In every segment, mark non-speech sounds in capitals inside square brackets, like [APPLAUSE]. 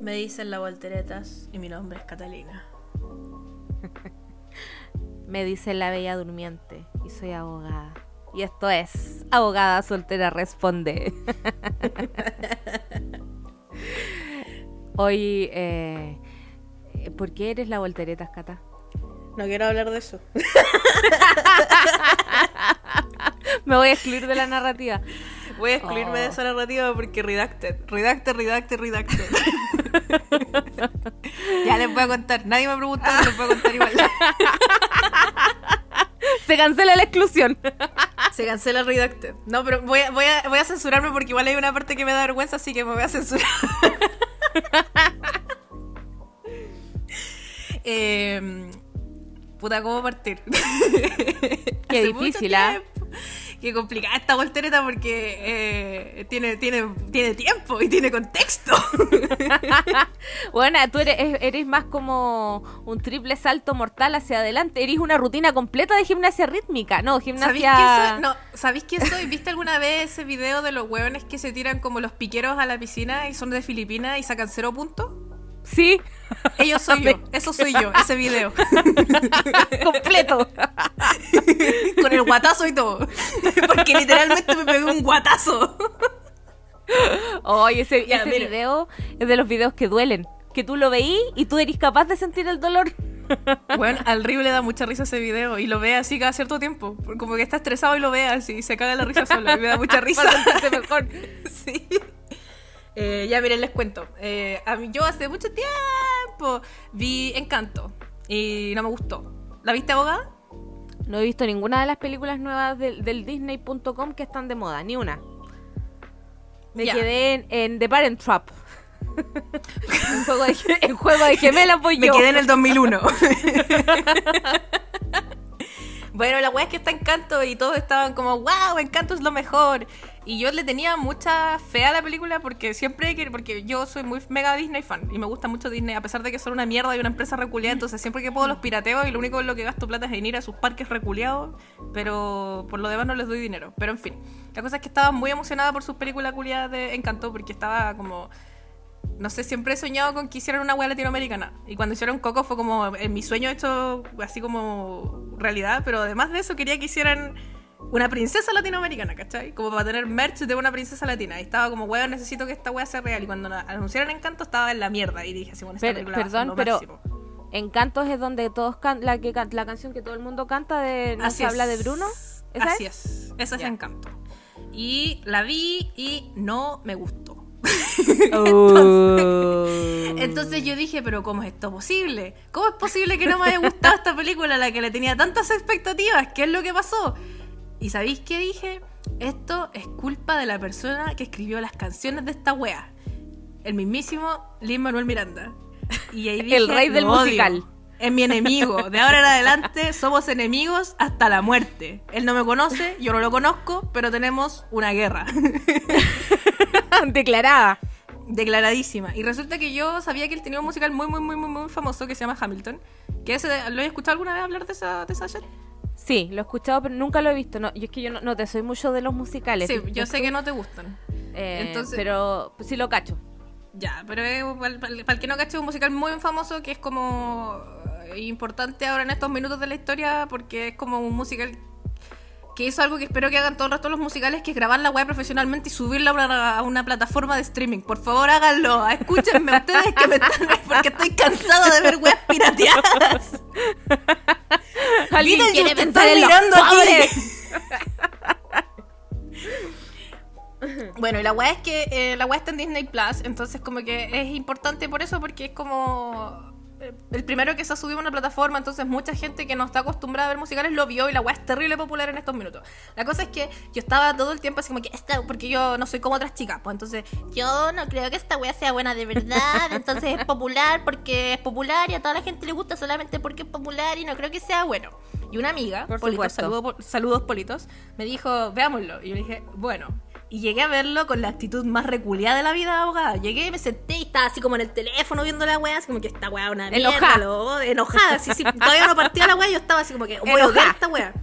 Me dicen la volteretas y mi nombre es Catalina. [LAUGHS] Me dice la bella durmiente y soy abogada. Y esto es Abogada Soltera Responde. [LAUGHS] Hoy, eh, ¿por qué eres la volteretas, Cata? No quiero hablar de eso. [LAUGHS] Me voy a excluir de la narrativa. Voy a excluirme de Oh. esa narrativa porque redacted, redacted, redacted, redacted. [LAUGHS] ya les voy a contar. Nadie me preguntó, pero les voy a contar igual. [LAUGHS] Se cancela la exclusión. [LAUGHS] Se cancela redacted. No, pero voy a, voy, a, voy a censurarme porque igual hay una parte que me da vergüenza, así que me voy a censurar. eh, puta, ¿cómo partir? Qué Hace difícil, ¿ah? Qué complicada esta voltereta porque eh, tiene, tiene, tiene tiempo y tiene contexto. [LAUGHS] Bueno, tú eres, eres más como un triple salto mortal hacia adelante. Eres una rutina completa de gimnasia rítmica. No, ¿Sabéis gimnasia. quién soy? No, ¿sabéis quién soy? ¿Viste alguna vez ese video de los hueones que se tiran como los piqueros a la piscina y son de Filipinas y sacan cero puntos? Sí, Ellos soy yo, eso soy yo, ese video. [LAUGHS] completo. Con el guatazo y todo. Porque literalmente me pegué un guatazo. Oye, ese, Ya, ese mira. video es de los videos que duelen. Que tú lo veís y tú eres capaz de sentir el dolor. Bueno, al Río le da mucha risa ese video y lo ve así cada cierto tiempo. Como que está estresado y lo ve así y se caga la risa solo y me da mucha [LAUGHS] risa. Para mejor. [LAUGHS] Sí. Eh, ya miren, les cuento. Eh, a mí, yo hace mucho tiempo vi Encanto y no me gustó. ¿La viste abogada? No he visto ninguna de las películas nuevas del, del Disney.com que están de moda, ni una. Me quedé en, en The Parent Trap. [LAUGHS] en, juego de, en juego de gemelas voy Me yo. quedé en el 2001. [LAUGHS] bueno, la weá es que está Encanto y todos estaban como, wow, Encanto es lo mejor. Y yo le tenía mucha fe a la película porque siempre, que, porque yo soy muy mega Disney fan y me gusta mucho Disney, a pesar de que son una mierda y una empresa reculeada, entonces siempre que puedo los pirateo y lo único en lo que gasto plata es en ir a sus parques reculeados, pero por lo demás no les doy dinero. Pero en fin, la cosa es que estaba muy emocionada por sus películas culiadas de Encanto porque estaba como no sé, siempre he soñado con que hicieran una wea latinoamericana. Y cuando hicieron Coco fue como en mi sueño hecho así como realidad, pero además de eso quería que hicieran una princesa latinoamericana, ¿cachai? Como para tener merch de una princesa latina. Y estaba como, weón, necesito que esta wea sea real. Y cuando la- anunciaron Encanto estaba en la mierda. Y dije así, bueno, esta película perdón, pero máximo. Encantos es donde todos can la que can- la canción que todo el mundo canta de No se habla de. Bruno. ¿Esa Así es? es. Esa es. Encanto. Y la vi y no me gustó. [LAUGHS] Oh. Entonces yo dije, pero ¿cómo es esto posible? ¿Cómo es posible que no me haya gustado esta película a la que le tenía tantas expectativas? ¿Qué es lo que pasó? ¿Y sabéis qué dije? Esto es culpa de la persona que escribió las canciones de esta wea. El mismísimo Lin Manuel Miranda. Y ahí [LAUGHS] dije, El rey del "Lo odio. musical". Es mi enemigo. De ahora en adelante somos enemigos hasta la muerte. Él no me conoce, yo no lo conozco, pero tenemos una guerra. [LAUGHS] Declarada. Declaradísima. Y resulta que yo sabía que él tenía un musical muy, muy, muy, muy, muy famoso que se llama Hamilton. Que ese, ¿Lo he escuchado alguna vez hablar de esa, de esa shit? Sí, lo he escuchado, pero nunca lo he visto. No, yo es que yo no, no te soy mucho de los musicales. Sí, ¿viste yo sé tú? que no te gustan. Eh, entonces- Pero sí lo cacho. Ya, pero es, para, para- para el que no cache, es un musical muy famoso que es como eh, importante ahora en estos minutos de la historia porque es como un musical que hizo algo que espero que hagan todo el resto de los musicales, que es grabar la web profesionalmente y subirla a una, plataforma de streaming. Por favor, háganlo. Escúchenme ustedes que me están... [LAUGHS] porque estoy cansada de ver webs pirateadas. [LAUGHS] Alguien Beetlejuice, quiere pensar en mirando. [LAUGHS] Bueno, y la weá es que eh, la weá está en Disney Plus, entonces como que es importante por eso, porque es como el primero que se ha subido a una plataforma, entonces mucha gente que no está acostumbrada a ver musicales lo vio y la weá es terrible popular en estos minutos. La cosa es que yo estaba todo el tiempo así como que, esta, porque yo no soy como otras chicas, pues entonces yo no creo que esta weá sea buena de verdad, entonces es popular porque es popular y a toda la gente le gusta solamente porque es popular y no creo que sea bueno. Y una amiga, Por Politos, saludo- saludos Politos, me dijo, veámoslo. Y yo le dije, bueno. Y llegué a verlo con la actitud más reculeada de la vida, abogada. Llegué, me senté y estaba así como en el teléfono viendo la weá, así como que esta weá una mierda, Enojada. lo enojada, sí, sí, todavía no partía la weá, yo estaba así como que voy a esta weá.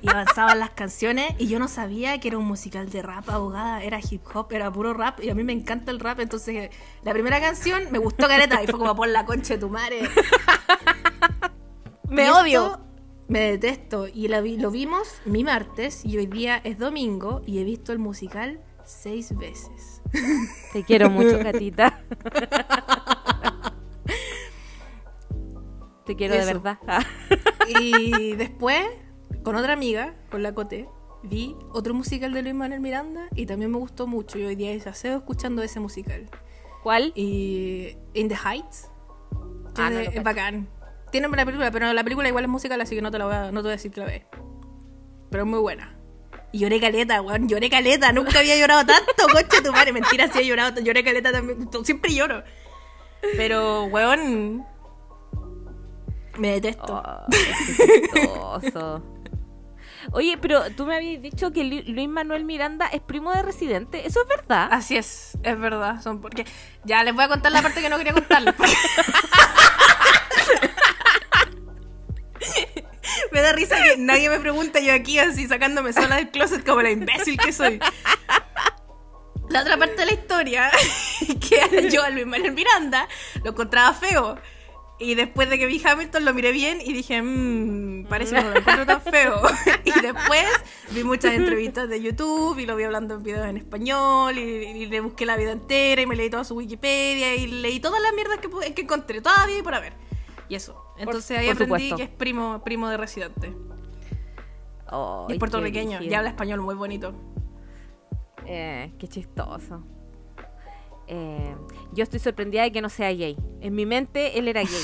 y avanzaban las canciones y yo no sabía que era un musical de rap, abogada, era hip hop, era puro rap y a mí me encanta el rap, entonces la primera canción me gustó careta y fue como por la concha de tu madre. [LAUGHS] Me Y odio. esto Me detesto y la vi- lo vimos mi martes y hoy día es domingo y he visto el musical seis veces. Te quiero mucho, gatita. [LAUGHS] Te quiero de verdad. Y después, con otra amiga, con la Cote, vi otro musical de Luis Manuel Miranda y también me gustó mucho. Y hoy día hice aseo escuchando ese musical. ¿Cuál? Y In the Heights, Ah, es, no es bacán. Tiene buena película, pero la película igual es musical, así que no te, la voy a, no te voy a decir que la veas. Pero es muy buena. Y lloré caleta, weón, lloré caleta. Nunca había llorado tanto, [LAUGHS] coche tu madre. Mentira, sí he llorado, lloré caleta también. Siempre lloro. Pero, weón, me detesto. Oh. [LAUGHS] Oye, pero tú me habías dicho que Lu- Luis Manuel Miranda es primo de Residente. ¿Eso es verdad? Así es, es verdad. Son porque ya les voy a contar la parte que no quería contarles. porque- [LAUGHS] me da risa que nadie me pregunta yo aquí así sacándome sola del closet como la imbécil que soy. La otra parte de la historia, [LAUGHS] que yo a Luis Manuel Miranda lo encontraba feo. Y después de que vi Hamilton lo miré bien y dije, mmm, parece que no lo encuentro tan feo. [LAUGHS] y después vi muchas entrevistas de YouTube y lo vi hablando en videos en español y, y le busqué la vida entera y me leí toda su Wikipedia y leí todas las mierdas que, que encontré, todavía y por haber. Y eso. Entonces ahí por aprendí supuesto. que es primo, primo de Residente. Oh, Y es puertorriqueño y habla español muy bonito. Eh, qué chistoso. Eh, yo estoy sorprendida de que no sea gay. En mi mente él era gay. [LAUGHS]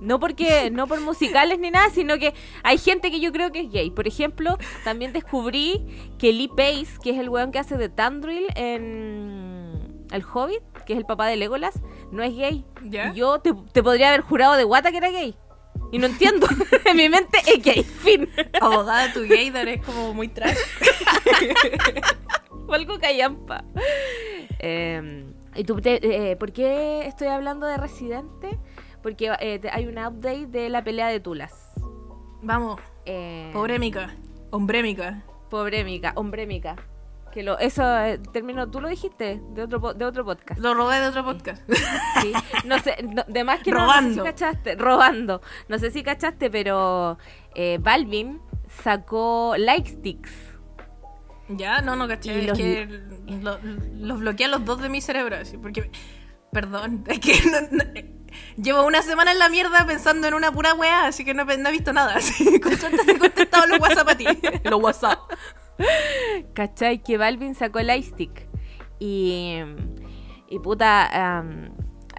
No porque, no por musicales ni nada, sino que hay gente que yo creo que es gay. Por ejemplo, también descubrí que Lee Pace, que es el weón que hace de Tandril en El Hobbit, que es el papá de Legolas, no es gay. ¿Ya? Y yo te, te podría haber jurado de guata que era gay. Y no entiendo. [LAUGHS] en mi mente es gay. Fin. Abogada, tu gaydar es como muy trash. [LAUGHS] O algo callampa. Eh, ¿Y tú te- eh, por qué estoy hablando de Residente? Porque eh, hay un update de la pelea de Tulas. Vamos, Eh, pobrémica, hombrémica. Pobrémica, hombrémica. Que lo, eso, eh, término, tú lo dijiste de otro, de otro podcast. Lo robé de otro podcast. ¿sí? No sé, no- de más que no, no Robando. sé si cachaste, robando. No sé si cachaste, pero eh, Balvin sacó like sticks. Ya, no, no caché. Y Es los- que lo- los bloqueé a los dos de mi cerebro. Así, porque, perdón, [LAUGHS] es que no- no- llevo una semana en la mierda pensando en una pura weá, así que no, he- no he visto nada. Así, [LAUGHS] con suerte te he contestado los WhatsApp a ti. Los WhatsApp. [LAUGHS] ¿Cachai? Que Balvin sacó el stick. Y, y puta,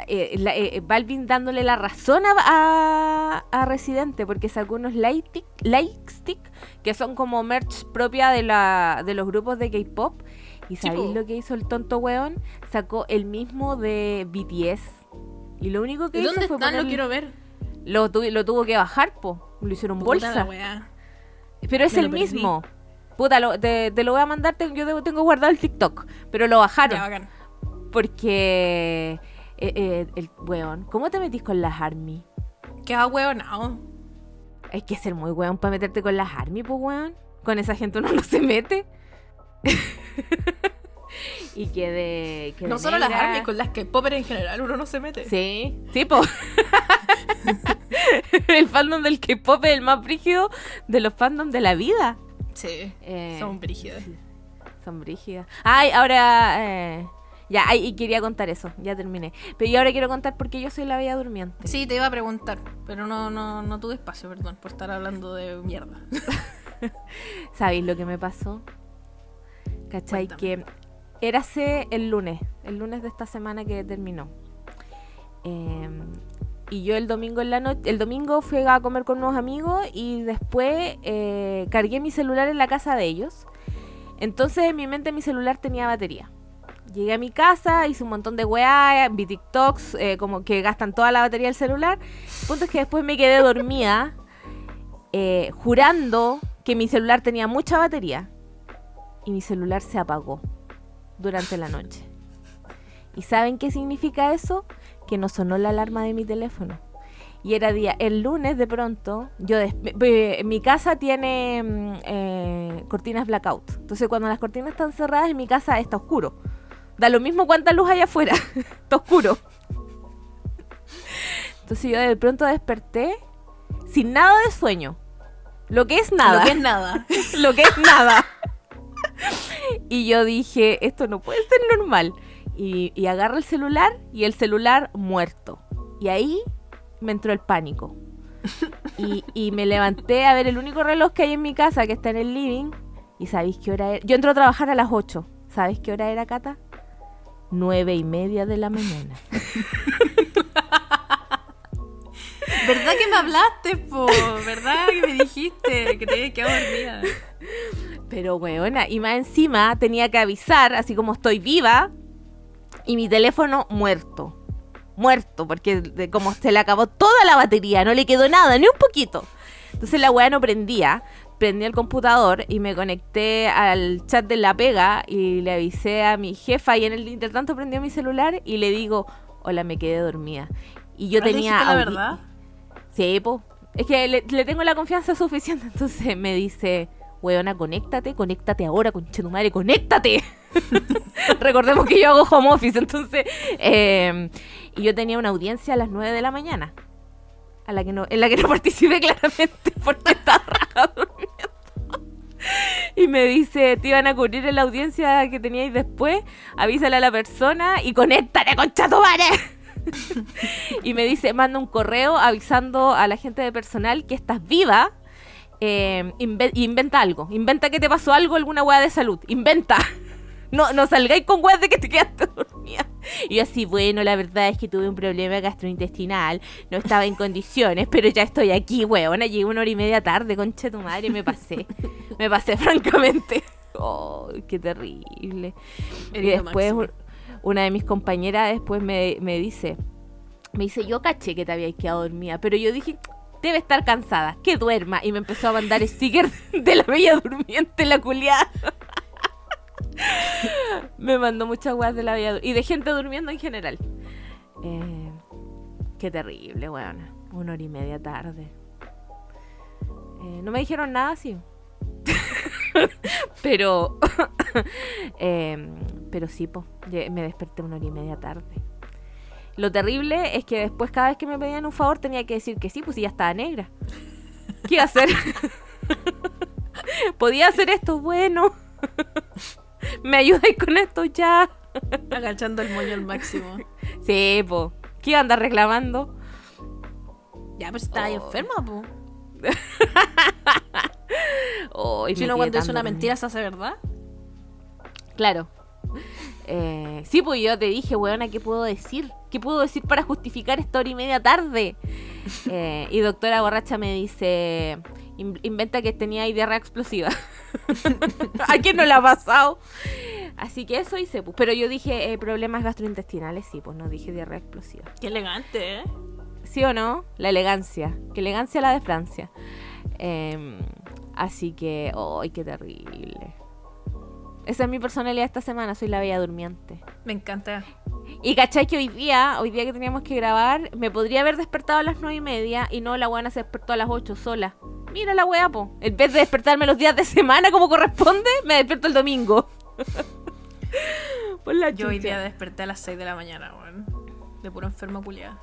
eh, la- eh, Balvin dándole la razón a, a, a Residente porque sacó unos light stick, light stick que son como merch propia de, la, de los grupos de K-pop. ¿Y sabéis lo que hizo el tonto weón? Sacó el mismo de BTS. Y lo único que ¿De hizo dónde fue están? Lo quiero ver. lo, tu- lo tuvo que bajar, po. Lo hicieron bolsa. Pero es Me el mismo. Puta, lo- te, te lo voy a mandar, te- yo tengo- guardado el TikTok. Pero lo bajaron. Ya, bacán. Porque... eh, eh, el weón, ¿cómo te metís con las ARMY? Queda hueonado. Hay que ser muy weón para meterte con las ARMY, pues weón. Con esa gente uno no se mete. [LAUGHS] y que de... que No de solo las negra- armies, con las que popper en general uno no se mete. Sí, sí, po. [LAUGHS] el fandom del K-pop es el más brígido de los fandoms de la vida. Sí. Eh, Son brígidas. Son brígidas. Ay, ahora. eh, ya, ay, y quería contar eso. Ya terminé. Pero yo ahora quiero contar por qué yo soy la bella durmiente. Sí, te iba a preguntar, pero no, no, no tuve espacio, perdón, por estar hablando de mierda. [LAUGHS] ¿Sabéis lo que me pasó? ¿Cachai? Cuéntame. Que érase el lunes. El lunes de esta semana que terminó. Eh, y yo el domingo en la noche. El domingo fui a comer con unos amigos y después eh, cargué mi celular en la casa de ellos. Entonces en mi mente mi celular tenía batería. Llegué a mi casa, hice un montón de weá, vi TikToks, eh, como que gastan toda la batería del celular. El punto es que después me quedé dormida, [LAUGHS] eh, jurando que mi celular tenía mucha batería. Y mi celular se apagó durante la noche. ¿Y saben qué significa eso? Que no sonó la alarma de mi teléfono. Y era día, el lunes de pronto, yo mi casa tiene mm, eh, cortinas blackout. Entonces cuando las cortinas están cerradas en mi casa está oscuro. Da lo mismo cuánta luz hay afuera, [LAUGHS] está oscuro. Entonces yo de pronto desperté sin nada de sueño. Lo que es nada. Lo que es nada. [LAUGHS] lo que es nada. y yo dije, esto no puede ser normal. Y, y agarro el celular y el celular muerto. Y ahí me entró el pánico. Y, y me levanté a ver el único reloj que hay en mi casa, que está en el living. ¿Y sabéis qué hora era? Yo entro a trabajar a las 8. ¿Sabéis qué hora era, Cata? Nueve y media de la mañana. [LAUGHS] ¿Verdad que me hablaste, po? ¿Verdad que me dijiste que te había quedado dormida? Pero weona, y más encima tenía que avisar, así como estoy viva, y mi teléfono muerto. Muerto, porque de- como se le acabó toda la batería, no le quedó nada, ni un poquito. Entonces la weá no prendía. Prendí el computador y me conecté al chat de la pega y le avisé a mi jefa y en el intertanto prendió mi celular y le digo, hola, me quedé dormida. Y yo ¿Ah, le tenía... la verdad? Sí, po. Es que le, le tengo la confianza suficiente. [LAUGHS] Entonces me dice, weona, conéctate, conéctate ahora, conche tu madre, conéctate. [LAUGHS] Recordemos que yo hago home office, entonces. eh, y yo tenía una audiencia a las 9 de la mañana. A la que no, en la que no [LAUGHS] participé claramente porque estaba raja durmiendo. [LAUGHS] Y me dice, te iban a cubrir en la audiencia que teníais después, avísale a la persona y conéctate, concha tu madre. y me dice, manda un correo avisando a la gente de personal que estás viva. Eh, inve- inventa algo. Inventa que te pasó algo, alguna weá de salud. Inventa. [LAUGHS] No, no salgáis con weas de que te quedaste [LAUGHS] dormida. Y yo así, bueno, la verdad es que tuve un problema gastrointestinal. No estaba en [LAUGHS] condiciones, pero ya estoy aquí, weona. Llegué una hora y media tarde, concha de tu madre, me pasé. Me pasé, francamente. Oh, qué terrible. Y después máximo. una de mis compañeras después me, me dice, me dice, yo caché que te habías quedado dormida, pero yo dije, debe estar cansada, que duerma. Y me empezó a mandar stickers [LAUGHS] de la bella durmiente, la culiada. [LAUGHS] me mandó muchas weas de la bella Dur- y de gente durmiendo en general. Eh, qué terrible, weona. Una hora y media tarde. Eh, no me dijeron nada así. [LAUGHS] pero [COUGHS] eh, pero sí, po, me desperté una hora y media tarde. Lo terrible es que después cada vez que me pedían un favor tenía que decir que sí, pues si ya estaba negra. ¿Qué iba a hacer? [LAUGHS] Podía hacer esto, bueno. [LAUGHS] ¿Me ayudáis con esto ya? [LAUGHS] Agachando el moño al máximo. Sí, po. ¿Qué iba a andar reclamando? Ya, pues estaba Oh. enferma, po. Oh, y Si uno quedé cuando dice una mentira se hace verdad. Claro. Eh, sí, pues yo te dije, weona, ¿qué puedo decir? ¿Qué puedo decir para justificar esta hora y media tarde? [LAUGHS] Eh, y doctora borracha me dice, "In- inventa que tenía diarrea explosiva. [LAUGHS] ¿A quién no le ha pasado? Así que eso hice, pues. Pero yo dije eh, problemas gastrointestinales, sí, pues no dije diarrea explosiva. Qué elegante, ¿eh? ¿Sí o no? La elegancia. Que elegancia la de Francia. Em, así que, ¡ay, qué terrible! Esa es mi personalidad esta semana, soy la bella durmiente. Me encanta. Y cachai que hoy día, hoy día que teníamos que grabar, me podría haber despertado a las nueve y media y no, la buena se despertó a las 8 sola. Mira la wea, po. En vez de despertarme los días de semana como corresponde, me despierto el domingo. [LAUGHS] Por la Yo hoy día desperté a las 6 de la mañana, weón. De puro enfermo culiada.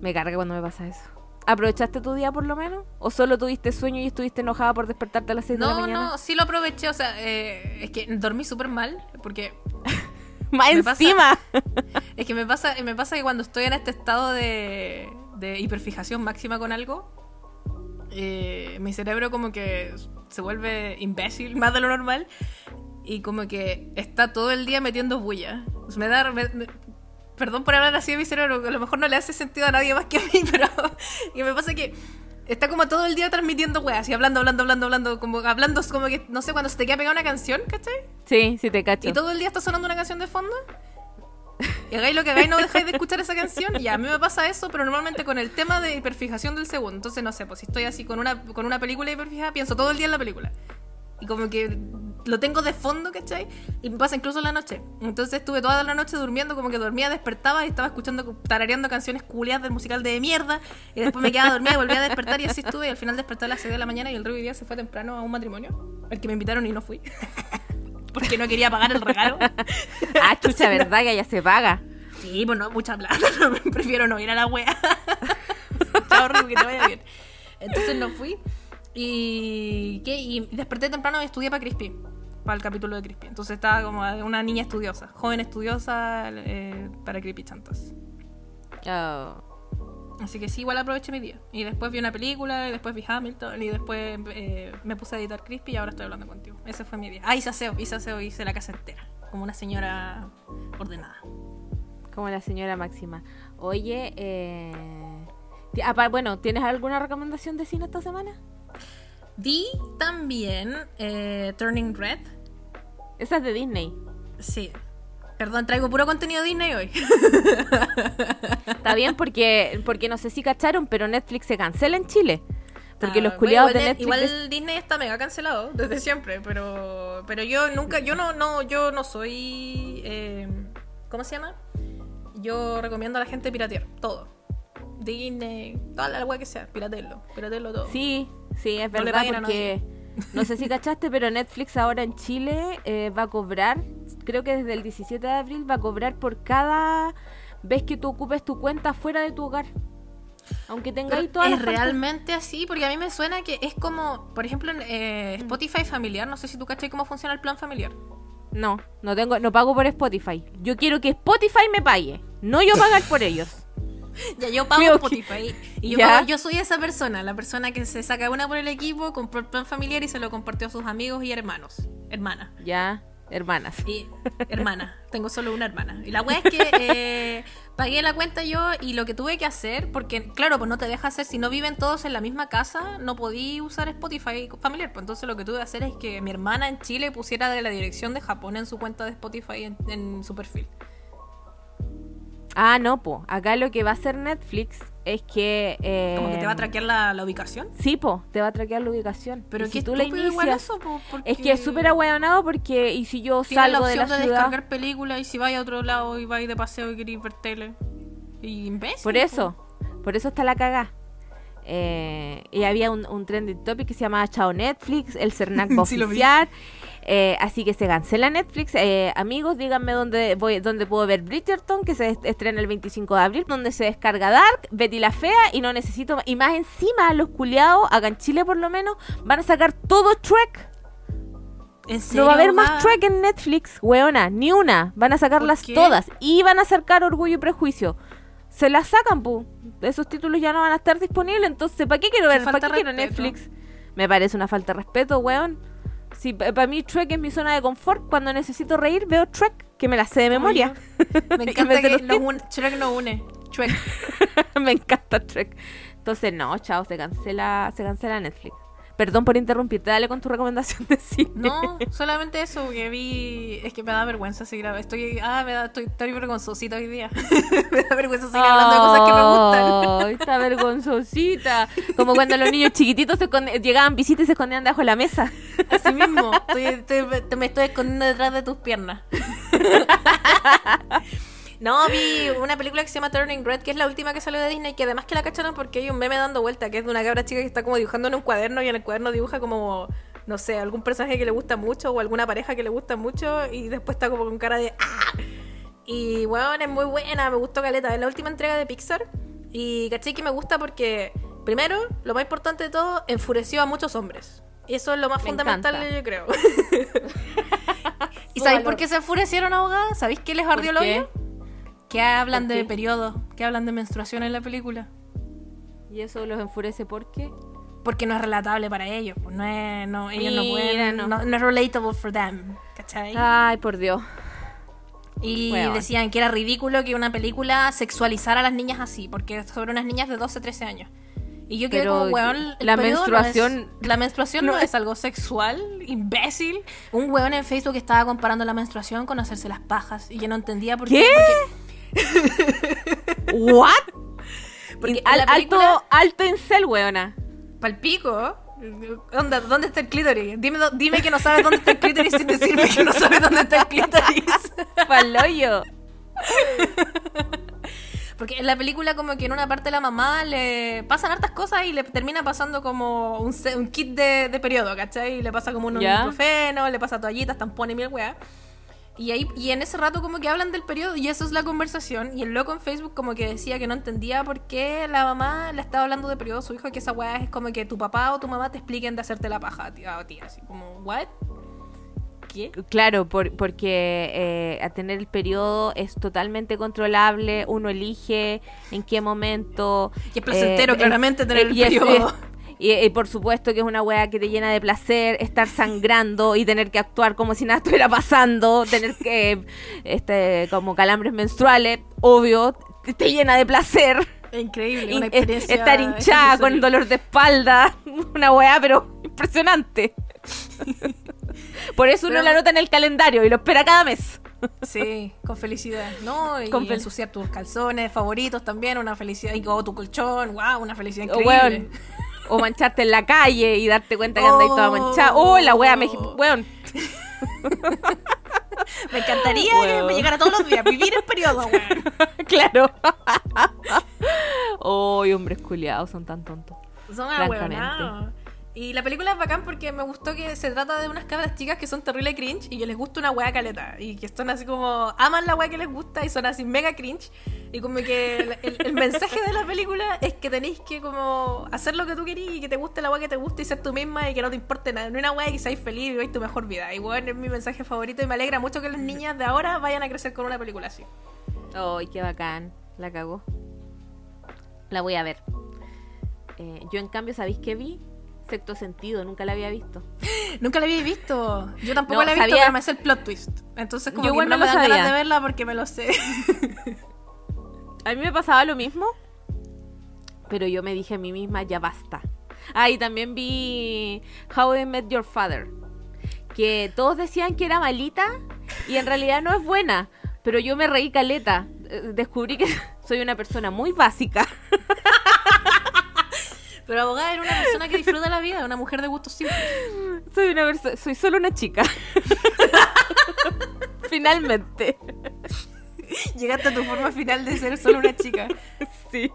Me carga cuando me pasa eso. ¿Aprovechaste tu día por lo menos? ¿O solo tuviste sueño y estuviste enojada por despertarte a las 6 de la No, mañana? no, sí lo aproveché. O sea, eh, es que dormí súper mal. Porque [LAUGHS] ¡Más pasa- encima! [LAUGHS] es que me pasa, me pasa que cuando estoy en este estado de, de hiperfijación máxima con algo, eh, mi cerebro como que se vuelve imbécil [LAUGHS] más de lo normal y como que está todo el día metiendo bulla. Me da... me- me- perdón por hablar así de mi cerebro, que a lo mejor no le hace sentido a nadie más que a mí, [LAUGHS] pero y me pasa que está como todo el día transmitiendo weas y hablando, hablando, hablando, hablando, como hablando como que, no sé, cuando se te queda pegada una canción, ¿cachai? Sí, sí te cacho. Y todo el día está sonando una canción de fondo. Y hagáis lo que hagáis, no dejáis de escuchar esa canción. Y a mí me pasa eso, pero normalmente con el tema de hiperfijación del segundo. Entonces, no sé, pues si estoy así con una, con una película hiperfijada, pienso todo el día en la película. Y como que lo tengo de fondo, ¿cachai? Y me pasa incluso en la noche. Entonces estuve toda la noche durmiendo, como que dormía, despertaba y estaba escuchando, tarareando canciones culiadas del musical de mierda. Y después me quedaba dormida y volvía a despertar y así estuve. Y al final desperté a las 6 de la mañana y el rey día se fue temprano a un matrimonio, al que me invitaron y no fui. [LAUGHS] Porque no quería pagar el regalo. [LAUGHS] ah, chucha, ¿verdad? Que ya se paga. Sí, pues no, mucha plata. [LAUGHS] prefiero no ir a la wea. Chao, que te vaya bien. Entonces no fui. Y, ¿qué? y desperté temprano y estudié para Crispy. Para el capítulo de Crispy. Entonces estaba como una niña estudiosa. Joven estudiosa eh, para Crispy Chantas. Oh. Así que sí, igual aproveché mi día. Y después vi una película, y después vi Hamilton, y después eh, me puse a editar Crispy y ahora estoy hablando contigo. Ese fue mi día. Ah, hice aseo, hice aseo, hice la casa entera. Como una señora ordenada. Como la señora Máxima. Oye, eh... bueno, ¿tienes alguna recomendación de cine esta semana? Di también eh, Turning Red. Esa es de Disney. Sí. Perdón, traigo puro contenido Disney hoy. [LAUGHS] Está bien porque, porque no sé si cacharon, pero Netflix se cancela en Chile. Porque ah, los culiados de Netflix. Igual Disney está mega cancelado desde siempre, pero pero yo nunca, yo no, no, yo no soy eh, ¿cómo se llama? yo recomiendo a la gente piratear todo. Disney, toda la web que sea, piratearlo, piratearlo todo. Sí, sí, es verdad porque no sé si [LAUGHS] cachaste, pero Netflix ahora en Chile eh, va a cobrar, creo que desde el 17 de abril va a cobrar por cada vez que tú ocupes tu cuenta fuera de tu hogar. Aunque tengáis todas Es realmente así, porque a mí me suena que es como, por ejemplo, en eh, Spotify familiar, no sé si tú cachai cómo funciona el plan familiar. No, no tengo, no pago por Spotify. Yo quiero que Spotify me pague, no yo pagar por ellos. [LAUGHS] Ya, yo pago Spotify. Y yo, yo soy esa persona, la persona que se saca una por el equipo, compró el plan familiar y se lo compartió a sus amigos y hermanos. Hermana. Ya, hermanas. Y, hermana. [LAUGHS] Tengo solo una hermana. Y la wea es que eh, pagué la cuenta yo y lo que tuve que hacer, porque claro, pues no te deja hacer, si no viven todos en la misma casa, no podí usar Spotify familiar. Pues entonces lo que tuve que hacer es que mi hermana en Chile pusiera de la dirección de Japón en su cuenta de Spotify en su perfil. Ah, no, po. Acá lo que va a hacer Netflix es que. Eh, ¿Como que te va a traquear la, ubicación? Sí, po, te va a traquear la ubicación. Pero si tú la inicias. Es que es súper ahueonado porque. Y si yo salgo la de, la de descargar películas y si vais a otro lado y vais de paseo y queréis ver tele. Y imbécil. Por eso. Por eso está la cagá. Eh, y había un, un trending topic que se llamaba Chao Netflix, el Cernac va a eh, así que se cancela Netflix. Eh, amigos, díganme dónde voy, dónde puedo ver Bridgerton, que se estrena el 25 de abril, donde se descarga Dark, Betty la Fea, y no necesito Y más encima, los culiados, acá en Chile por lo menos, van a sacar todo Trek. ¿En serio, no va a haber más Trek en Netflix, weona, ni una. Van a sacarlas todas. Y van a sacar Orgullo y Prejuicio. Se las sacan, pu. Esos títulos ya no van a estar disponibles, entonces, ¿para qué quiero ver? ¿Para qué quiero Netflix? Me parece una falta de respeto, weón. Sí, para mí Trek es mi zona de confort. Cuando necesito reír, veo Trek, que me la sé de memoria. [LAUGHS] Me encanta que Trek no une. Trek. [LAUGHS] me encanta Trek. Entonces, no, chao, se cancela, se cancela Netflix. Perdón por interrumpirte, dale con tu recomendación de cine. No, [LAUGHS] solamente eso, que vi. Es que me da vergüenza seguir Estoy. Ah, me da, estoy, estoy vergonzosita hoy día. [LAUGHS] me da vergüenza seguir hablando de cosas que me gustan. está vergonzosita. Como cuando los niños chiquititos se llegaban visitas y se escondían debajo de la mesa. Así mismo. Estoy, me estoy escondiendo detrás de tus piernas. [LAUGHS] No, vi una película que se llama Turning Red, que es la última que salió de Disney, que además que la cacharon porque hay un meme dando vuelta, que es de una cabra chica que está como dibujando en un cuaderno y en el cuaderno dibuja como, no sé, algún personaje que le gusta mucho o alguna pareja que le gusta mucho y después está como con cara de ¡ah! Y bueno, es muy buena, me gustó Caleta, es la última entrega de Pixar y caché que me gusta porque, primero, lo más importante de todo, enfureció a muchos hombres. Y eso es lo más fundamental, yo creo. [LAUGHS] [LAUGHS] ¿Y sabéis por qué se enfurecieron, abogadas? ¿Sabéis qué les ardió el hoyo? Que hablan de periodo, que hablan de menstruación en la película. ¿Y eso los enfurece por qué? Porque no es relatable para ellos. Pues no es, no, ellos no pueden. No. es relatable for them. ¿Cachai? Ay, por Dios. Y decían que era ridículo que una película sexualizara a las niñas así, porque sobre unas niñas de 12, 13 años. Y yo quedé como, weón, la menstruación. la menstruación no, es, algo sexual, imbécil. Un weón en Facebook estaba comparando la menstruación con hacerse las pajas. Y yo no entendía por qué. ¿Qué? ¿What? Porque alto, alto en cel, weona. Palpico. Onda, ¿Dónde está el clítoris? Dime, dime que no sabes dónde está el clítoris sin decirme que no sabes dónde está el clítoris. [LAUGHS] Paloyo. Porque en la película como que en una parte la mamá le pasan hartas cosas y le termina pasando como un, un kit de, de periodo, ¿cachai? Y le pasa como un ibuprofeno, le pasa toallitas, tampones y mil weas. Y ahí y en ese rato como que hablan del periodo y eso es la conversación. Y el loco en Facebook como que decía que no entendía por qué la mamá le estaba hablando de periodo a su hijo, que esa wea es como que tu papá o tu mamá te expliquen de hacerte la paja, tía, tía así como, ¿what? ¿Qué? Claro, por- porque eh, a tener el periodo es totalmente controlable, uno elige en qué momento. Y es placentero, eh, claramente, tener el periodo. es- y, y por supuesto que es una wea que te llena de placer, estar sangrando y tener que actuar como si nada estuviera pasando, tener que, este, como calambres menstruales, obvio, te, te llena de placer. Increíble, In- una experiencia. estar hinchada con dolor de espalda, [LAUGHS] una weá, pero impresionante. Por eso uno Pero- la nota en el calendario y lo espera cada mes. Sí, con felicidad, ¿no? Y Con ensuciar tus calzones favoritos también, una felicidad. Y o tu colchón, wow, una felicidad O, increíble. O mancharte en la calle y darte cuenta que andáis toda manchada. Oh, la weá, [LAUGHS] me, weón. Me encantaría me llegara todos los días, vivir el periodo, weón. [LAUGHS] claro. [LAUGHS] Ay, hombres culiados son tan tontos. Son ahueonados. Y la película es bacán porque me gustó que se trata de unas cabras chicas que son terrible cringe y que les gusta una wea caleta. Y que son así como, aman la wea que les gusta y son así mega cringe. Y como que el, mensaje de la película es que tenéis que como hacer lo que tú querís y que te guste la wea que te gusta y ser tú misma y que no te importe nada. No una wea que seáis feliz y viváis tu mejor vida. Y bueno, es mi mensaje favorito y me alegra mucho que las niñas de ahora vayan a crecer con una película así. Ay, qué bacán. La cagó. La voy a ver. Eh, yo, en cambio, ¿sabéis qué vi? Sexto sentido, nunca la había visto. [LAUGHS] Nunca la había visto. Yo tampoco No, la he visto, sabía- pero me sé el plot twist. Entonces como Yo que no me me dan ganas de verla porque me lo sé. A mí me pasaba lo mismo, pero yo me dije a mí misma, ya basta. Ah, y también vi How I Met Your Father, que todos decían que era malita y en realidad no es buena, pero yo me reí caleta. Eh, Descubrí que [LAUGHS] soy una persona muy básica. [LAUGHS] Pero abogada era una persona que disfruta la vida, una mujer de gustos simples. [LAUGHS] Soy una persona, soy solo una chica. [LAUGHS] Finalmente. Llegaste a tu forma final de ser solo una chica. [LAUGHS] Sí.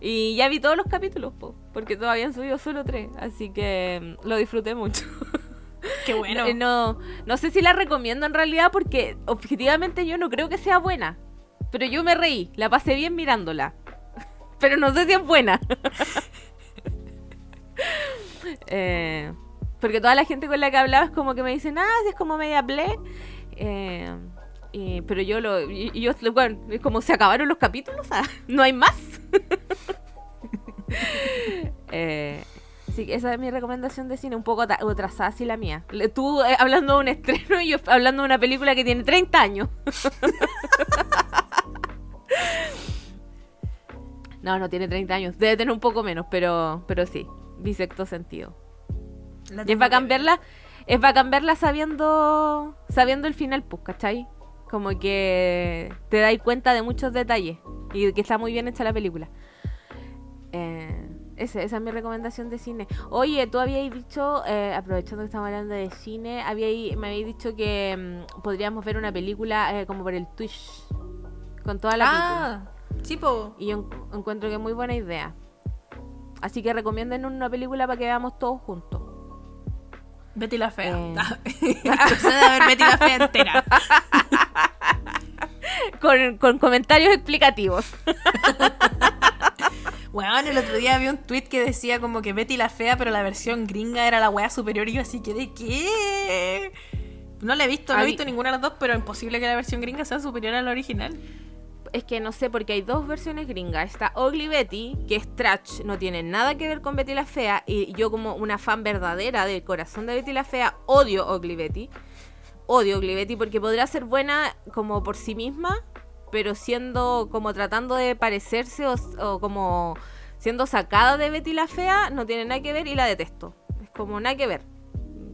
Y ya vi todos los capítulos, po, porque todavía han subido solo tres, así que mm, lo disfruté mucho. Qué bueno. No, no sé si la recomiendo en realidad porque objetivamente yo no creo que sea buena. Pero yo me reí, la pasé bien mirándola. Pero no sé si es buena. [LAUGHS] Eh, porque toda la gente con la que hablaba es como que me dicen, ah, sí, es como media ble. Eh, pero yo lo. Y, y yo, bueno, es como se acabaron los capítulos, ah, [LAUGHS] no hay más. [LAUGHS] eh, Sí, esa es mi recomendación de cine, un poco atrasada así la mía. Tú eh, hablando de un estreno y yo hablando de una película que tiene 30 años. No, no tiene 30 años. Debe tener un poco menos, pero, pero sí. Bisecto sentido. Y es que ver. verla, es bacán verla sabiendo, sabiendo el final, pues, ¿cachai? Como que te dais cuenta de muchos detalles y que está muy bien hecha la película. Eh, esa es mi recomendación de cine. Oye, tú habíais dicho, eh, aprovechando que estamos hablando de cine, habíais, me habéis dicho que mm, podríamos ver una película eh, como por el Twitch, con toda la. Ah, sí, po. Y yo en- encuentro que es muy buena idea. Así que recomienden una película para que veamos todos juntos. Betty la fea. Eh. Procede a ver Betty la fea entera. [LAUGHS] Con, con comentarios explicativos. [LAUGHS] Weón, el otro día vi un tweet que decía como que Betty la fea, pero la versión gringa era la wea superior y yo así que de qué. No la he visto, no he visto ninguna de las dos, pero imposible que la versión gringa sea superior a la original. Es que no sé, porque hay dos versiones gringas. Está Ugly Betty, que es trash, no tiene nada que ver con Betty la Fea. Y yo, como una fan verdadera del corazón de Betty la Fea, odio Ugly Betty. Odio Ugly Betty porque podrá ser buena como por sí misma, pero siendo como tratando de parecerse o, o como siendo sacada de Betty la Fea, no tiene nada que ver y la detesto. Es como nada que ver.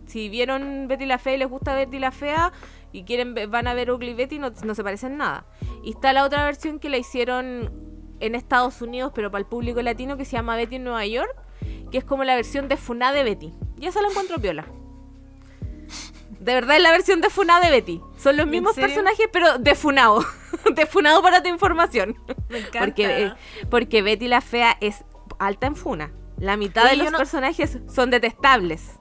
Si vieron Betty la Fea y les gusta Betty la Fea y quieren van a ver Ugly Betty, no, no se parecen nada. Y está la otra versión que la hicieron en Estados Unidos, pero para el público latino, que se llama Betty en Nueva York, que es como la versión de Funá de Betty. Y esa la encuentro piola. De verdad es la versión de Funado de Betty. Son los ¿En mismos personajes, pero de Funado. [LAUGHS] de para tu información. Me encanta. Porque, eh, porque Betty la Fea es alta en Funa. La mitad de los no- personajes son detestables.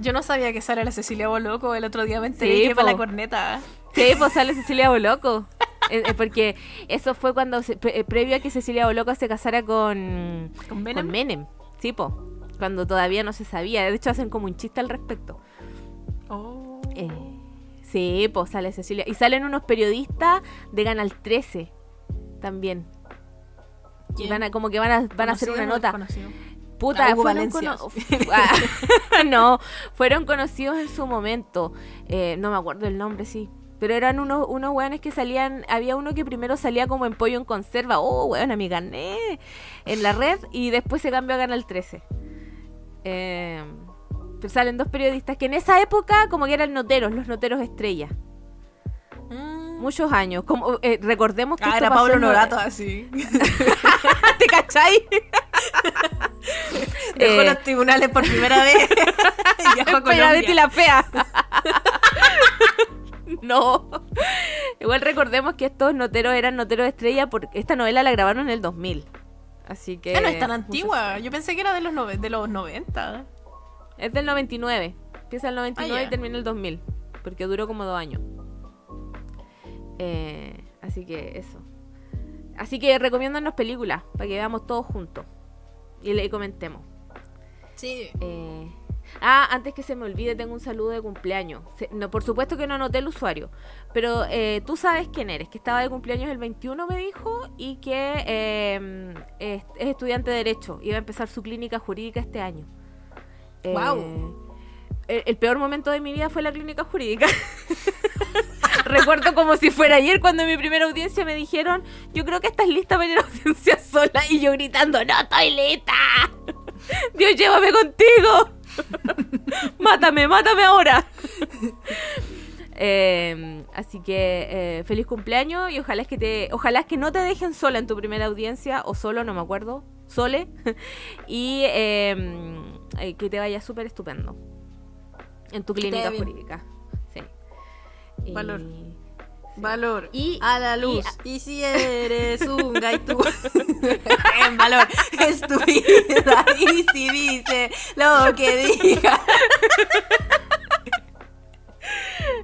Yo no sabía que era la Cecilia Boloco. El otro día me enteré Sí, que para la corneta. Sí, pues sale Cecilia Boloco. [LAUGHS] Eh, porque eso fue cuando se- pre- eh, previo a que Cecilia Boloco se casara con, ¿Con Menem? con Menem. Sí, po. Cuando todavía no se sabía. De hecho, hacen como un chiste al respecto. Oh. Eh, sí, pues sale Cecilia. Y salen unos periodistas de Canal 13 también. Van a, como que van a, van a hacer una ¿Conocido o nota. desconocido? Puta, fueron, Valencia. cono- Ah, [LAUGHS] no, fueron conocidos en su momento. Eh, no me acuerdo el nombre, sí. Pero eran unos, unos weones que salían. Había uno que primero salía como en pollo en conserva. Oh, weón, mi gané. En la red. Y después se cambió a Canal 13. Eh, pero salen dos periodistas que en esa época, como que eran noteros, los noteros estrella. Muchos años. Como, eh, recordemos que. Ah, esto era Pablo en- Norato así. [LAUGHS] ¿Te cachai? [LAUGHS] Dejó Eh, los tribunales por primera vez. y [LAUGHS] viajó a Pero Colombia. Betty la fea. no. Igual recordemos que estos noteros eran noteros estrella porque esta novela la grabaron en el 2000. Así que... Ah, no es tan antigua. Yo pensé que era de los, nove- de los 90. Es del 99. Empieza el 99 Ah, y ya. termina el 2000. Porque duró como dos años. Eh, así que eso. Así que recomiéndanos películas para que veamos todos juntos. Y le comentemos. Sí. Eh, ah, antes que se me olvide, tengo un saludo de cumpleaños. Se- no, por supuesto que no anoté el usuario, pero eh, tú sabes quién eres, que estaba de cumpleaños el 21, me dijo, y que eh, es, es estudiante de Derecho. Iba a empezar su clínica jurídica este año. Eh, Guau. el, el peor momento de mi vida fue la clínica jurídica. [LAUGHS] Recuerdo como si fuera ayer cuando en mi primera audiencia me dijeron, yo creo que estás lista para ir a audiencia sola y yo gritando, no estoy lista. [LAUGHS] Dios, llévame contigo. [LAUGHS] mátame, mátame ahora. [LAUGHS] Eh, así que eh, feliz cumpleaños y ojalá es que te, ojalá es que no te dejen sola en tu primera audiencia o solo, no me acuerdo, sole y eh, eh, que te vaya súper estupendo en tu clínica jurídica. Sí. Y- Valor. Valor. Y- a la luz. Y, si eres un gaitú. [LAUGHS] en valor. Es tu vida. Y si dice lo que diga.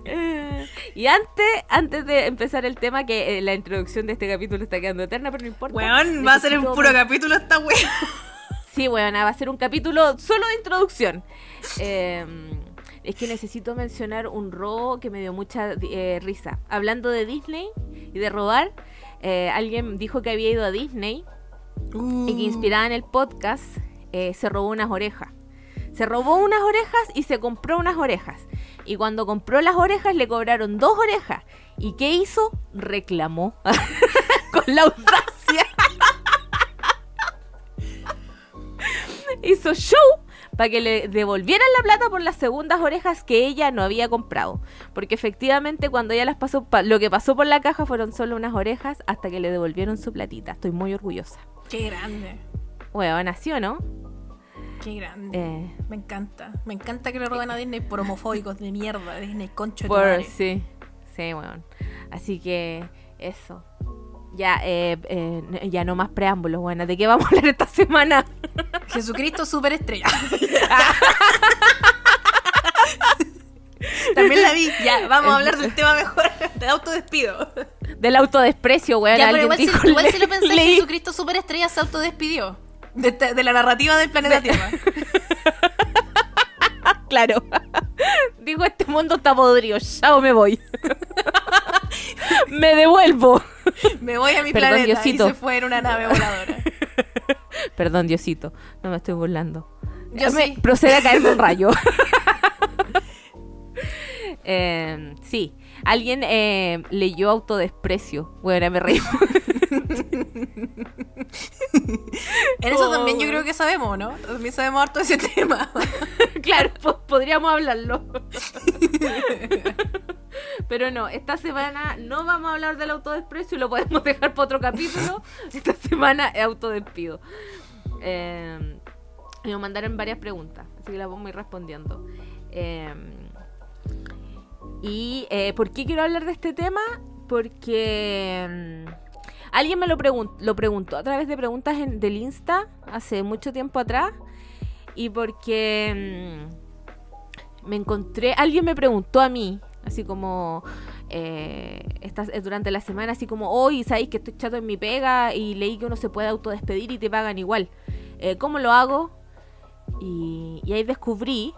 Eh, y antes, antes de empezar el tema, que eh, la introducción de este capítulo está quedando eterna, pero no importa. Weón, va a ser un puro capítulo esta wea. Sí, bueno, va a ser un capítulo solo de introducción. Eh, [LAUGHS] es que necesito mencionar un robo que me dio mucha eh, risa. Hablando de Disney y de robar, eh, alguien dijo que había ido a Disney y que inspirada en el podcast eh, se robó unas orejas. Se robó unas orejas y se compró unas orejas. Y cuando compró las orejas le cobraron dos orejas. ¿Y qué hizo? Reclamó. [LAUGHS] Con la audacia. [LAUGHS] hizo show para que le devolvieran la plata por las segundas orejas que ella no había comprado. Porque efectivamente cuando ella las pasó, pa- lo que pasó por la caja fueron solo unas orejas hasta que le devolvieron su platita. Estoy muy orgullosa. Qué grande. Bueno, nació, ¿no? Qué grande. Eh, Me encanta. Me encanta que le roben a Disney por homofóbicos de mierda. Disney concho de por, sí, sí, bueno. Así que eso. Ya, eh, eh, ya no más preámbulos, bueno. ¿De qué vamos a hablar esta semana? [LAUGHS] Jesucristo superestrella. [LAUGHS] También la vi. Ya, vamos a hablar del tema mejor. [LAUGHS] De autodespido. Del autodesprecio, weón. Ya, pero igual, si, dijo, igual si lo le- pensé, leí- Jesucristo superestrella se autodespidió. De la narrativa del planeta Tierra. Claro. Digo, este mundo está podrido, chao, me voy. me devuelvo. [LAUGHS] Me voy a mi Perdón, planeta Diosito. y se fue en una nave voladora. [LAUGHS] Perdón, Diosito, no me estoy burlando. Yo Me- sí. Procede a caerme un rayo. [LAUGHS] Eh, sí, alguien eh, leyó autodesprecio. Bueno, me reí. En eso Oh, también yo creo que sabemos, ¿no? También sabemos harto de ese tema. claro, po- podríamos hablarlo. [LAUGHS] Pero no, esta semana no vamos a hablar del autodesprecio y lo podemos [LAUGHS] dejar para otro capítulo. [LAUGHS] Esta semana es autodespido. Eh, Y me mandaron varias preguntas, así que las vamos a ir respondiendo. Em, y eh, ¿por qué quiero hablar de este tema? Porque em, alguien me lo, lo preguntó a través de preguntas en, del Insta hace mucho tiempo atrás. Y porque em, me encontré, alguien me preguntó a mí, así como eh, eh, durante la semana, así como hoy, sabéis que estoy chato en mi pega y leí que uno se puede autodespedir y te pagan igual. Eh, ¿Cómo lo hago? Y, ahí descubrí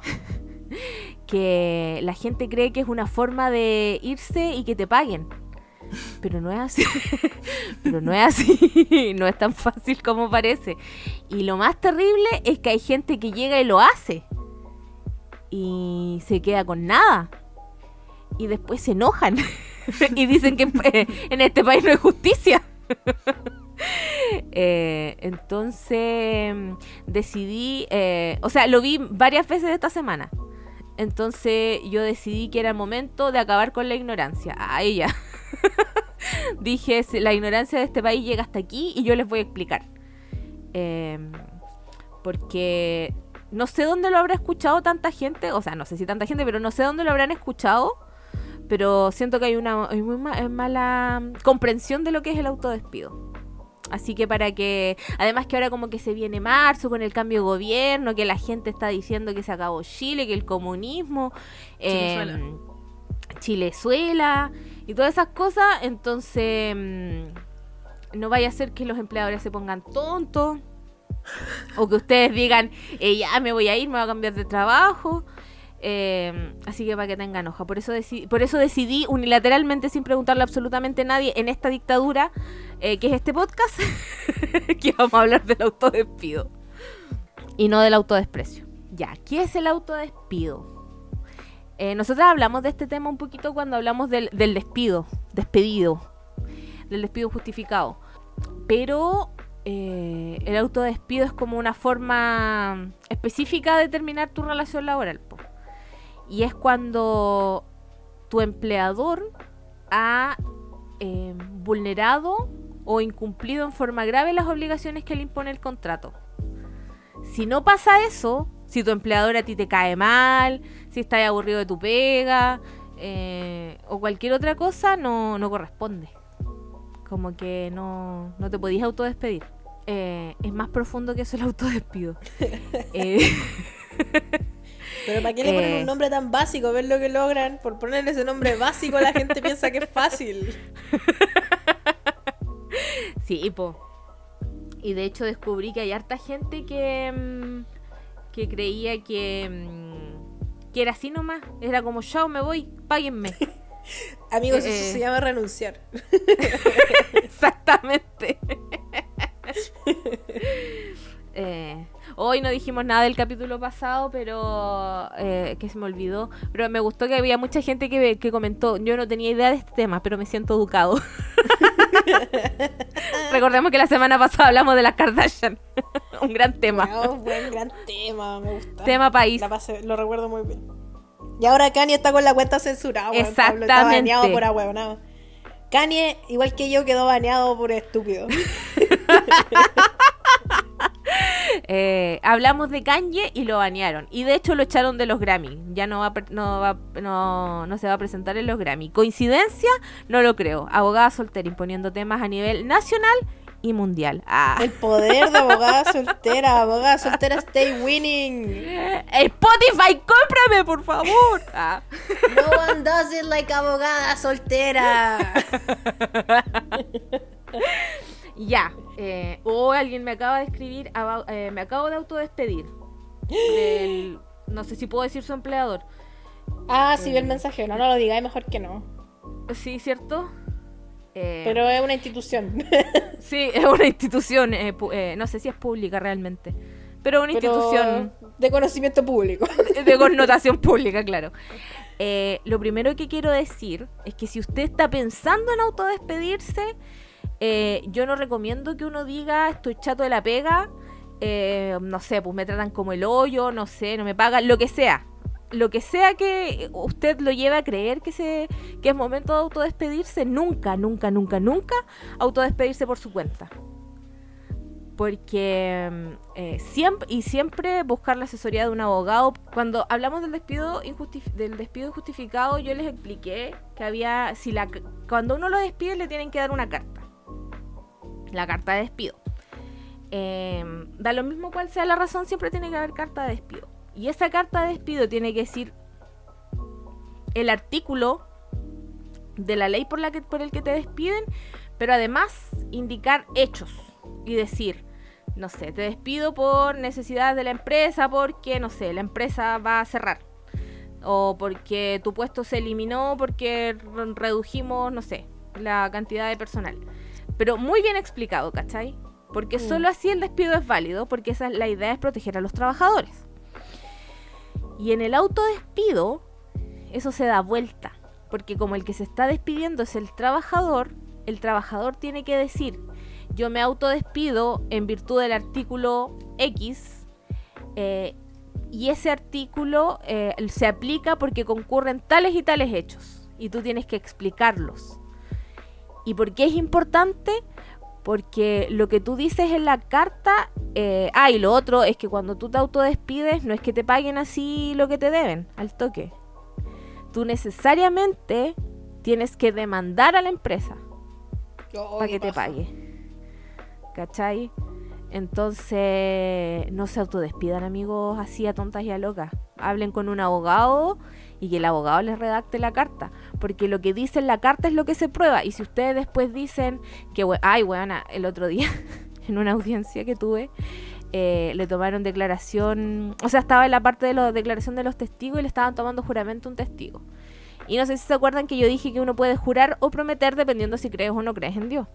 [LAUGHS] que la gente cree que es una forma de irse y que te paguen. Pero no es así. [LAUGHS] Pero no es así. [LAUGHS] No es tan fácil como parece. Y lo más terrible es que hay gente que llega y lo hace. Y se queda con nada y después se enojan [LAUGHS] y dicen que [LAUGHS] en este país no hay justicia. [LAUGHS] Eh, entonces decidí, eh, o sea, lo vi varias veces esta semana. Entonces yo decidí que era el momento de acabar con la ignorancia. A ella. Dije, la ignorancia de este país llega hasta aquí y yo les voy a explicar. Em, porque no sé dónde lo habrá escuchado tanta gente, o sea, no sé si tanta gente, pero no sé dónde lo habrán escuchado pero siento que hay una muy mala comprensión de lo que es el autodespido. Así que para que, además que ahora como que se viene marzo con el cambio de gobierno, que la gente está diciendo que se acabó Chile, que el comunismo, eh, Chilezuela y todas esas cosas, entonces mm, no vaya a ser que los empleadores se pongan tontos o que ustedes digan, eh, ya me voy a ir, me voy a cambiar de trabajo. Eh, así que para que tengan hoja. Por eso, por eso decidí unilateralmente, sin preguntarle absolutamente a nadie, en esta dictadura, eh, que es este podcast, [LAUGHS] que vamos a hablar del autodespido. Y no del autodesprecio. Ya, ¿qué es el autodespido? Eh, nosotros hablamos de este tema un poquito cuando hablamos del, despido, despedido, del despido justificado. Pero el autodespido es como una forma específica de terminar tu relación laboral. Y es cuando tu empleador ha eh, vulnerado o incumplido en forma grave las obligaciones que le impone el contrato. Si no pasa eso, si tu empleador a ti te cae mal, si estás aburrido de tu pega eh, o cualquier otra cosa, no, no corresponde. Como que no, no te podías autodespedir. Eh, es más profundo que eso el autodespido. [LAUGHS] eh, [LAUGHS] Pero ¿para qué le ponen un eh. nombre tan básico? Ver lo que logran. Por ponerle ese nombre básico la gente piensa que es fácil. [LAUGHS] Sí, po. Y de hecho descubrí que hay harta gente que, mm, que creía que, mm, que era así nomás. Era como, chao, me voy, páguenme. [LAUGHS] Amigos, eso eh, se llama renunciar. [LAUGHS] Exactamente. eh, Hoy no dijimos nada del capítulo pasado, pero eh, que se me olvidó. Pero me gustó que había mucha gente que, que comentó, yo no tenía idea de este tema, pero me siento educado. [LAUGHS] Recordemos que la semana pasada hablamos de las Kardashian. [LAUGHS] Un gran tema. un buen gran tema, me gusta. Tema país. lo recuerdo muy bien. Y ahora Kanye está con la cuenta censurada. Exactamente. Está baneado por ahueonado. Kanye, igual que yo, quedó baneado por estúpido. [LAUGHS] [LAUGHS] Eh, hablamos de Kanye y lo banearon. Y de hecho lo echaron de los Grammy. Ya no, va, no, va, no, no se va a presentar en los Grammy. ¿Coincidencia? No lo creo. Abogada soltera imponiendo temas a nivel nacional y mundial. Ah. El poder de abogada soltera. Abogada soltera, stay winning. [LAUGHS] Spotify, cómprame, por favor. Ah. No one does it like abogada soltera. [LAUGHS] ya. Eh, o alguien me acaba de escribir, eh, me acabo de autodespedir. [GASPS] no sé si puedo decir su empleador. Ah, sí, ve el eh, mensaje. No, no lo digáis, mejor que no. Sí, ¿cierto? Pero es una institución. [LAUGHS] sí, es una institución. no sé si es pública realmente. Pero una institución. De conocimiento público. [LAUGHS] de connotación [LAUGHS] pública, claro. lo primero que quiero decir es que si usted está pensando en autodespedirse, eh, yo no recomiendo que uno diga estoy chato de la pega, eh, no sé, pues me tratan como el hoyo, no sé, no me pagan, lo que sea. Lo que sea que usted lo lleve a creer que, se, que es momento de autodespedirse, nunca, nunca, nunca, nunca autodespedirse por su cuenta. porque mm, eh, siempre y siempre buscar la asesoría de un abogado. Cuando hablamos del despido del despido injustificado, yo les expliqué que había si la cuando uno lo despide le tienen que dar una carta, la carta de despido. Em, da lo mismo cual sea la razón, siempre tiene que haber carta de despido. Y esa carta de despido tiene que decir el artículo de la ley por la que por el que te despiden, pero además indicar hechos y decir no sé, te despido por necesidad de la empresa porque, no sé, la empresa va a cerrar. O porque tu puesto se eliminó porque redujimos, no sé, la cantidad de personal. Pero muy bien explicado, ¿cachai? Porque mm. solo así el despido es válido, porque esa la idea es proteger a los trabajadores. Y en el autodespido, eso se da vuelta. Porque como el que se está despidiendo es el trabajador, el trabajador tiene que decir, yo me autodespido en virtud del artículo X eh, y ese artículo eh, se aplica porque concurren tales y tales hechos y tú tienes que explicarlos. ¿Y por qué es importante? Porque lo que tú dices en la carta, eh, ah, y lo otro es que cuando tú te autodespides no es que te paguen así lo que te deben, al toque. Tú necesariamente tienes que demandar a la empresa para que te pague. ¿cachai? Entonces, no se autodespidan amigos así a tontas y a locas. Hablen con un abogado y que el abogado les redacte la carta. Porque lo que dice en la carta es lo que se prueba. Y si ustedes después dicen que, ay, weona, el otro día, [LAUGHS] en una audiencia que tuve, eh, le tomaron declaración, o sea, estaba en la parte de la declaración de los testigos y le estaban tomando juramento un testigo. Y no sé si se acuerdan que yo dije que uno puede jurar o prometer dependiendo si crees o no crees en Dios.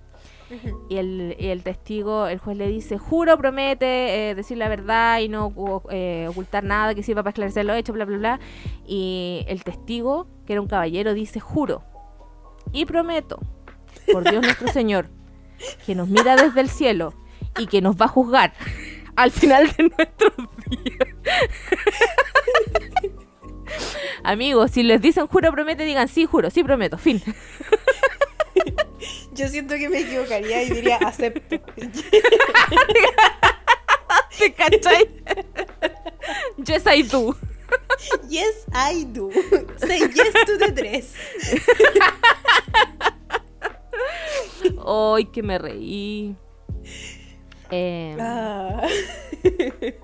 Y, el, testigo, el juez le dice, juro, promete eh, decir la verdad y no eh, ocultar nada que sirva para esclarecer lo hecho, bla, bla, bla. Y el testigo, que era un caballero, dice, juro y prometo, por Dios nuestro [LAUGHS] Señor, que nos mira desde el cielo y que nos va a juzgar al final de nuestros días. [LAUGHS] Amigos, si les dicen juro, promete, digan sí, juro, sí, prometo, fin. [LAUGHS] Yo siento que me equivocaría y diría acepto. [LAUGHS] ¿Te cachai? Yes, I do. Yes, I do. Say yes to the dress. Ay, que me reí. Ah.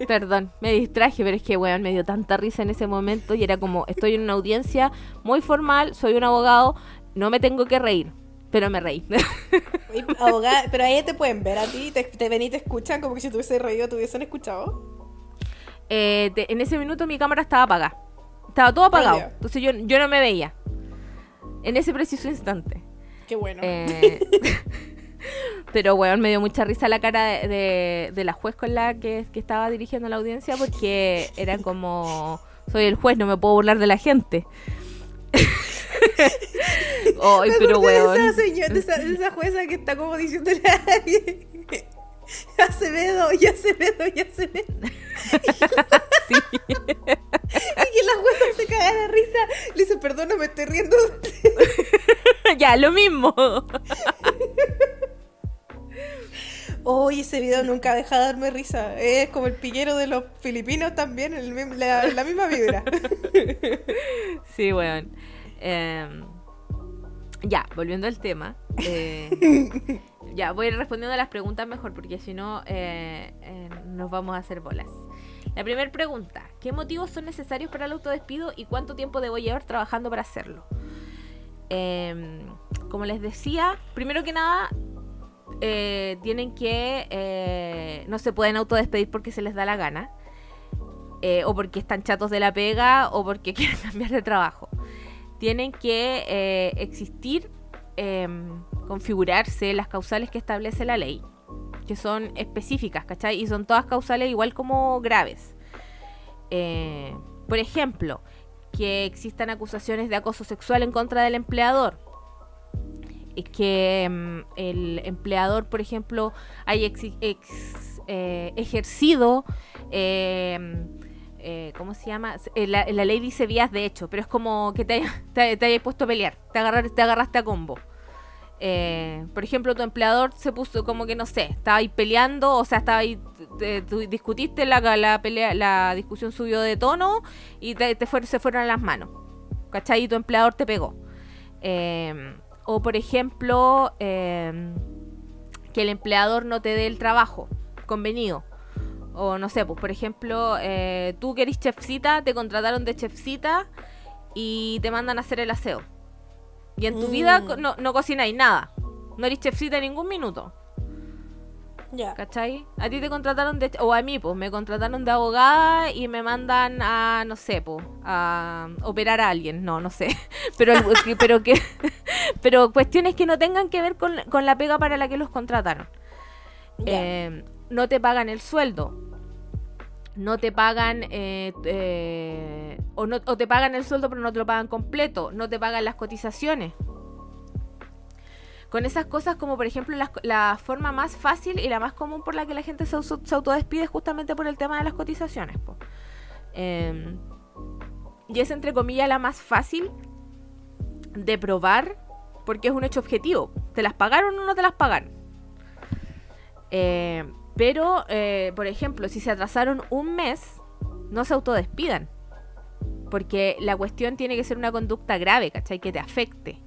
Perdón, me distraje, pero es que, weón, me dio tanta risa en ese momento y era como, estoy en una audiencia muy formal, soy un abogado, no me tengo que reír. Pero me reí. [LAUGHS] Abogada, pero ahí te pueden ver a ti, te, te ven y te escuchan como que si tuviese reído, te hubiesen escuchado. Eh, en ese minuto mi cámara estaba apagada. Estaba todo apagado. Entonces yo, yo no me veía. En ese preciso instante. Qué bueno. Eh, [LAUGHS] pero, weón, me dio mucha risa la cara de, de, la juez con la que, que, estaba dirigiendo la audiencia porque era como, soy el juez, no me puedo burlar de la gente. [LAUGHS] [LAUGHS] Ay, pero weón. Esa, señora, esa, esa jueza que está como diciéndole a alguien. [LAUGHS] Acevedo, y Acevedo, y Acevedo. [LAUGHS] sí. y que la jueza se caga de risa. Le dice, perdón, me estoy riendo de usted. ya, lo mismo. Hoy ese video nunca deja de darme risa. Es como el piquero de los filipinos también, la, la, misma vibra. sí, weón. Em, ya, volviendo al tema. Eh, [LAUGHS] ya, voy respondiendo a las preguntas mejor, porque si no, eh, eh, nos vamos a hacer bolas. La primera pregunta: ¿Qué motivos son necesarios para el autodespido y cuánto tiempo debo llevar trabajando para hacerlo? Em, como les decía, primero que nada, tienen que. no se pueden autodespedir porque se les da la gana. o porque están chatos de la pega o porque [LAUGHS] quieren cambiar de trabajo tienen que eh, existir, em, configurarse las causales que establece la ley, que son específicas, ¿cachai? Y son todas causales igual como graves. Eh, por ejemplo, que existan acusaciones de acoso sexual en contra del empleador. Que em, el empleador, por ejemplo, haya eh, ejercido em, eh, ¿cómo se llama? Eh, la, ley dice vías de hecho, pero es como que te, te, hayas puesto a pelear, te, te agarraste a combo. Eh, por ejemplo, tu empleador se puso como que no sé, estaba ahí peleando, o sea, estaba ahí, discutiste la, la, pelea, la discusión subió de tono y te, se fueron a las manos. ¿Cachai? Y tu empleador te pegó. Eh, o por ejemplo, que el empleador no te dé el trabajo convenido. O no sé, pues por ejemplo, tú que eres chefcita, te contrataron de chefcita y te mandan a hacer el aseo y en tu vida mm. no, no cocináis nada. No eres chefcita en ningún minuto. Ya. ¿Cachai? A ti te contrataron de. O a mí, pues, me contrataron de abogada y me mandan a, no sé, pues, a operar a alguien. No, no sé. [LAUGHS] Pero, pero que. [LAUGHS] pero cuestiones que no tengan que ver con, la pega para la que los contrataron. Eh, no te pagan el sueldo. No te pagan. Eh, eh, o, no, o te pagan el sueldo, pero no te lo pagan completo. No te pagan las cotizaciones con esas cosas como por ejemplo la, forma más fácil y la más común por la que la gente se, autodespide es justamente por el tema de las cotizaciones. Em, y es entre comillas la más fácil de probar porque es un hecho objetivo. ¿Te las pagaron o no te las pagaron? Eh, pero, eh, por ejemplo, si se atrasaron un mes, no se autodespidan. Porque la cuestión tiene que ser una conducta grave, ¿cachai? Que te afecte.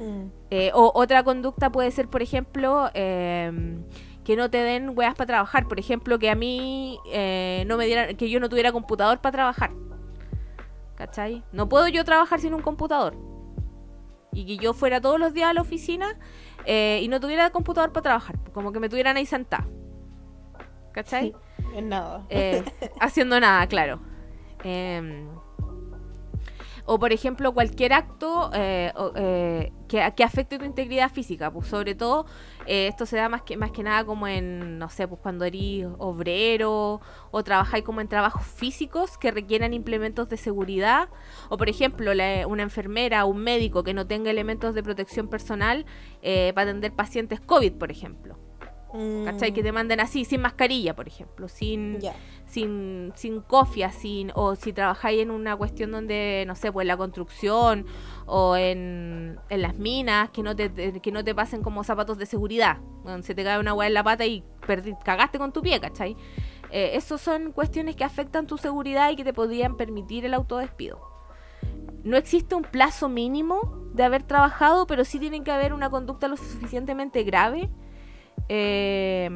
Mm. Eh, o otra conducta puede ser, por ejemplo, em, que no te den weas para trabajar. Por ejemplo, que a mí eh, no me dieran, que yo no tuviera computador para trabajar. ¿Cachai? No puedo yo trabajar sin un computador. Y que yo fuera todos los días a la oficina y no tuviera computador para trabajar. Como que me tuvieran ahí sentada. ¿Cachai? En nada. [LAUGHS] haciendo nada, claro. Eh, o por ejemplo cualquier acto eh, eh, que, afecte tu integridad física, pues sobre todo eh, esto se da más que, más que nada como en, no sé, pues cuando eres obrero o trabajáis como en trabajos físicos que requieran implementos de seguridad, o por ejemplo una enfermera o un médico que no tenga elementos de protección personal para atender pacientes COVID, por ejemplo. ¿Cachai? Que te manden así, sin mascarilla, por ejemplo, sin, sin, sin cofia, sin, o si trabajáis en una cuestión donde, no sé, pues la construcción o en, en las minas, que no, te, que no te pasen como zapatos de seguridad. se te cae una hueá en la pata y cagaste con tu pie, ¿cachai? Eh, Esas son cuestiones que afectan tu seguridad y que te podrían permitir el autodespido. No existe un plazo mínimo de haber trabajado, pero sí tiene que haber una conducta lo suficientemente grave eh,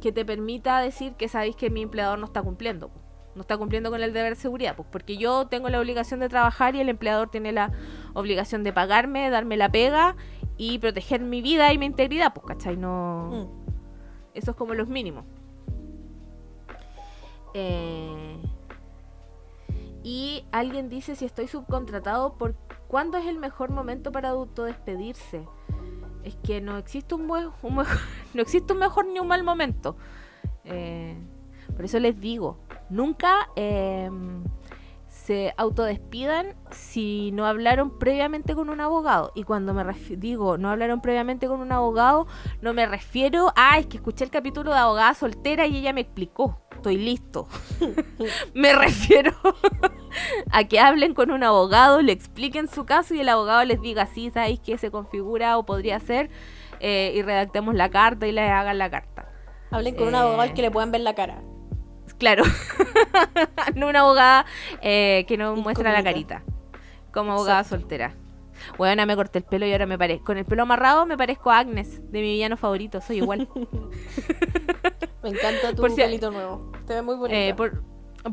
que te permita decir que sabéis que mi empleador no está cumpliendo. No está cumpliendo con el deber de seguridad, pues porque yo tengo la obligación de trabajar y el empleador tiene la obligación de pagarme, darme la pega y proteger mi vida y mi integridad, pues, ¿cachai? No. Mm. Eso es como los mínimos. Eh, y alguien dice si estoy subcontratado, ¿por cuándo es el mejor momento para autodespedirse? Es que no existe un, buen, [LAUGHS] no existe un mejor ni un mal momento. Eh, por eso les digo, nunca em, se autodespidan si no hablaron previamente con un abogado. Y cuando me digo no hablaron previamente con un abogado, no me refiero a, es que escuché el capítulo de abogada soltera y ella me explicó estoy listo. [LAUGHS] Me refiero a que hablen con un abogado, le expliquen su caso y el abogado les diga, sí, sabéis que se configura o podría ser, eh, y redactemos la carta y les hagan la carta. Hablen con un abogado al que le puedan ver la cara. Claro, [LAUGHS] no una abogada eh, que no muestra la carita, como abogada soltera. Bueno, me corté el pelo y ahora me parezco. Con el pelo amarrado me parezco a Agnes, de mi villano favorito. Soy igual. [LAUGHS] me encanta tu pelito nuevo. Te ve muy bonito. Eh,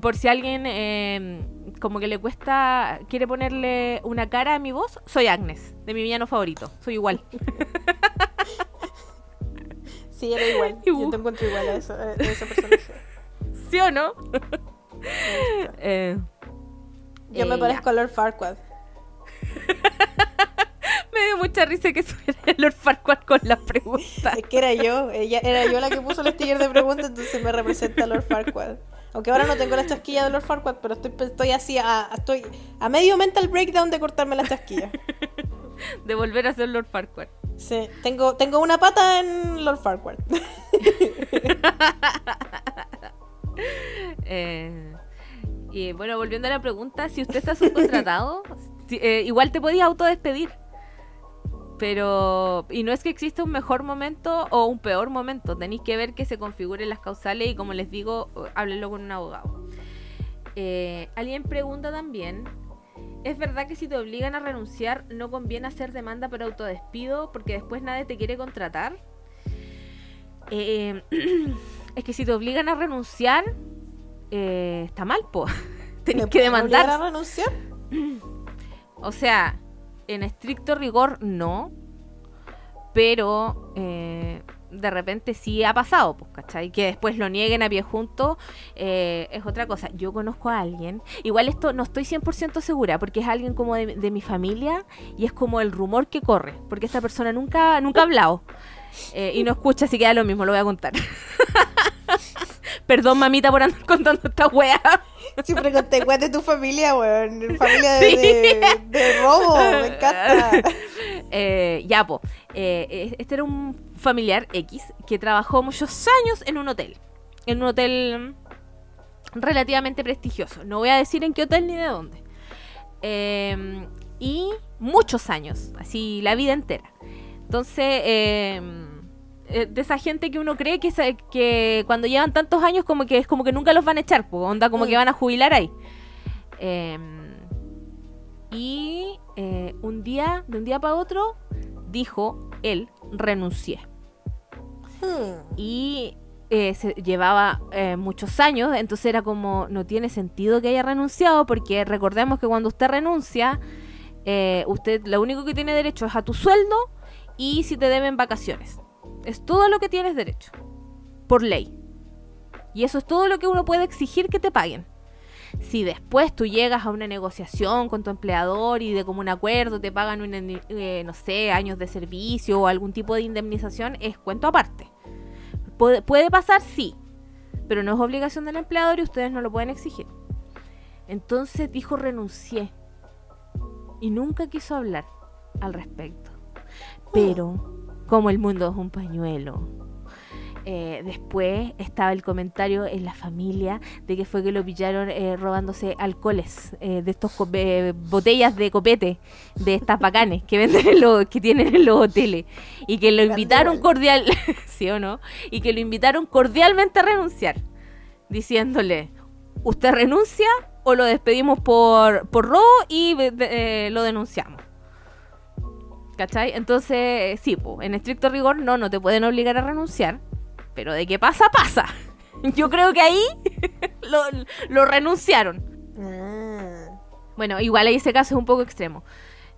por, si alguien eh, como que le cuesta, quiere ponerle una cara a mi voz, soy Agnes, de mi villano favorito. Soy igual. [LAUGHS] sí, era igual. [LAUGHS] Yo te encuentro igual a, eso, a esa persona. ¿Sí o no? Eh, Yo me parezco a Lord Farquaad. [LAUGHS] Me dio mucha risa que subiera el Lord Farquaad con la pregunta. Es que era yo, ella, era yo la que puso el sticker de pregunta, entonces me representa Lord Farquaad. Aunque ahora no tengo la chasquilla de Lord Farquaad, pero estoy, estoy así, a, estoy a medio mental breakdown de cortarme la chasquilla. [LAUGHS] De volver a ser Lord Farquaad. Sí, tengo, tengo una pata en Lord Farquaad. [LAUGHS] eh, y bueno, volviendo a la pregunta, si usted está subcontratado, eh, igual te podías autodespedir. Pero, y no es que exista un mejor momento o un peor momento, tenéis que ver que se configuren las causales y como les digo, háblenlo con un abogado. Eh, alguien pregunta también, ¿es verdad que si te obligan a renunciar no conviene hacer demanda por autodespido porque después nadie te quiere contratar? Eh, [CLEARS THROAT] es que si te obligan a renunciar, eh, está mal, po. [LAUGHS] Tenés que demandar. a renunciar? [CLEARS THROAT] O sea, en estricto rigor no, pero eh, de repente sí ha pasado, pues, ¿cachai? Que después lo nieguen a pie junto eh, es otra cosa. Yo conozco a alguien, igual esto no estoy 100% segura, porque es alguien como de, mi familia y es como el rumor que corre, porque esta persona nunca, nunca ha hablado eh, y no escucha, así que da lo mismo, lo voy a contar. [LAUGHS] Perdón, mamita, por andar contando esta wea. Siempre conté weas de tu familia, weón. Familia de, robo, me encanta. [LAUGHS] Eh, ya, po. Eh, este era un familiar X que trabajó muchos años en un hotel. En un hotel relativamente prestigioso. No voy a decir en qué hotel ni de dónde. Em, y muchos años, así la vida entera. Entonces, em, eh, de esa gente que uno cree que, que cuando llevan tantos años como que es como que nunca los van a echar, pues, onda como que mm. van a jubilar ahí. Em, y eh, un día, de un día para otro, dijo él, renuncié. Hmm. Y eh, se llevaba muchos años, entonces era como, no tiene sentido que haya renunciado, porque recordemos que cuando usted renuncia, usted lo único que tiene derecho es a tu sueldo y si te deben vacaciones. Es todo lo que tienes derecho. Por ley. Y eso es todo lo que uno puede exigir que te paguen. Si después tú llegas a una negociación con tu empleador y de común acuerdo te pagan, un, eh, no sé, años de servicio o algún tipo de indemnización, es cuento aparte. ¿Puede, puede pasar? Sí. Pero no es obligación del empleador y ustedes no lo pueden exigir. Entonces dijo renuncié. Y nunca quiso hablar al respecto. Pero como el mundo es un pañuelo. Eh, después estaba el comentario en la familia de que fue que lo pillaron eh, robándose alcoholes eh, de estos botellas de copete de estas bacanes que venden en los, que tienen en los hoteles. Y que lo invitaron cordial [LAUGHS] sí o no y que lo invitaron cordialmente a renunciar diciéndole usted renuncia o lo despedimos por, por robo y lo denunciamos ¿Cachai? Entonces, sí, en estricto rigor, no, no te pueden obligar a renunciar. Pero de qué pasa, pasa. [LAUGHS] Yo creo que ahí [LAUGHS] lo, renunciaron. Ah. Bueno, igual ahí ese caso es un poco extremo.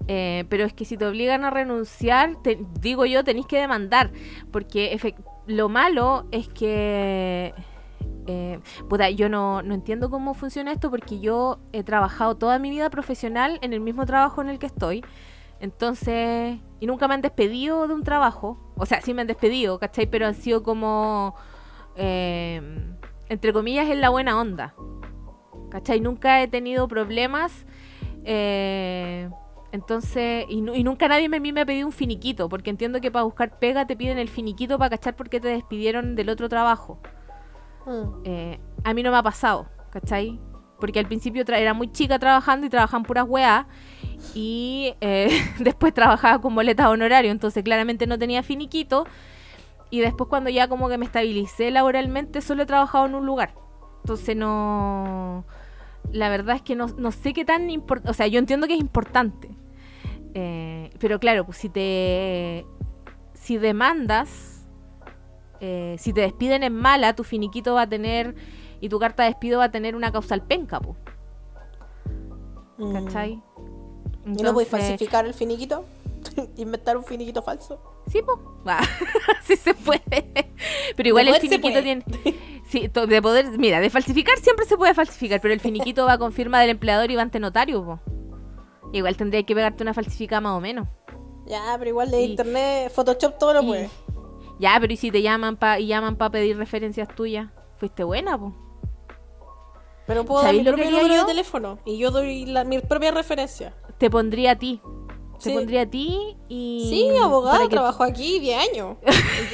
Eh, pero es que si te obligan a renunciar, te, digo yo, tenéis que demandar. Porque lo malo es que. Eh, yo no, no entiendo cómo funciona esto porque yo he trabajado toda mi vida profesional en el mismo trabajo en el que estoy. Entonces, y nunca me han despedido de un trabajo. O sea, sí me han despedido, ¿cachai? Pero han sido como, eh, entre comillas, en la buena onda. ¿Cachai? Nunca he tenido problemas. Eh, entonces, y, nunca nadie me, a mí me ha pedido un finiquito, porque entiendo que para buscar pega te piden el finiquito para cachar por qué te despidieron del otro trabajo. Mm. Eh, a mí no me ha pasado, ¿cachai? Porque al principio era muy chica trabajando y trabajaban puras weas y eh, [LAUGHS] después trabajaba con boleta honorario, entonces claramente no tenía finiquito. Y después cuando ya como que me estabilicé laboralmente, solo he trabajado en un lugar. Entonces no... La verdad es que no, sé qué tan importante... O sea, yo entiendo que es importante. Eh, pero claro, pues si te... Si demandas, eh, si te despiden en mala, tu finiquito va a tener... Y tu carta de despido va a tener una causal penca, pues. ¿Cachai? ¿Y no puedes falsificar el finiquito? [LAUGHS] ¿Inventar un finiquito falso? Sí, pues. [LAUGHS] sí se puede. Pero igual el finiquito tiene. Sí, de poder. Mira, de falsificar siempre se puede falsificar, pero el finiquito va con firma del empleador y va ante notario, po. Igual tendría que pegarte una falsificada más o menos. Ya, pero igual de internet, Photoshop todo lo puede. Ya, pero ¿y si te llaman pa, y llaman para pedir referencias tuyas? Fuiste buena, pues. Pero puedo dar mi propio número de teléfono y yo doy la, mi propia referencia te pondría a ti. Te pondría a ti y. Sí, abogado, trabajo aquí 10 años.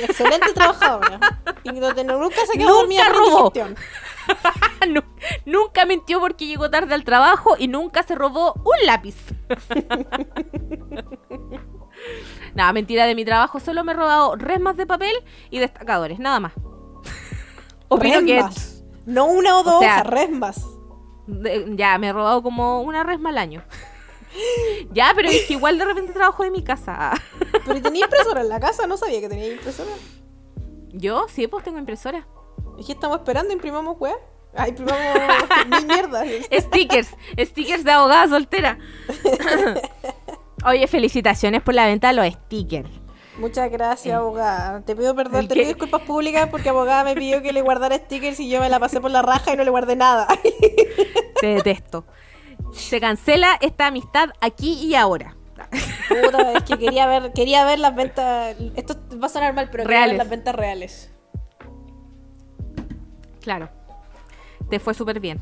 Excelente trabajadora. [LAUGHS] Y nunca se quedó dormida robó. [LAUGHS] nunca mintió porque llegó tarde al trabajo y nunca se robó un lápiz. [LAUGHS] Nada, mentira de mi trabajo. Solo me he robado resmas de papel y destacadores, nada más. resmas. No una o dos resmas. ya, me he robado como una resma al año. [GASPS] ya, pero es que igual de repente trabajo de mi casa. [LAUGHS] pero tenía impresora en la casa, no sabía que tenía impresora. Yo sí, pues tengo impresora. Es que estamos esperando, imprimamos weá. Ay, imprimamos [LAUGHS] mil mierda. stickers, stickers de abogada soltera. [LAUGHS] Oye, felicitaciones por la venta de los stickers. Muchas gracias, eh, abogada. Te pido perdón, te pido disculpas públicas porque abogada me pidió que le guardara stickers y yo me la pasé por la raja y no le guardé nada. Te detesto. Se cancela esta amistad aquí y ahora. Puta, es que quería ver, quería ver las ventas. Esto va a sonar mal, pero quería ver las ventas reales. Claro. Te fue súper bien.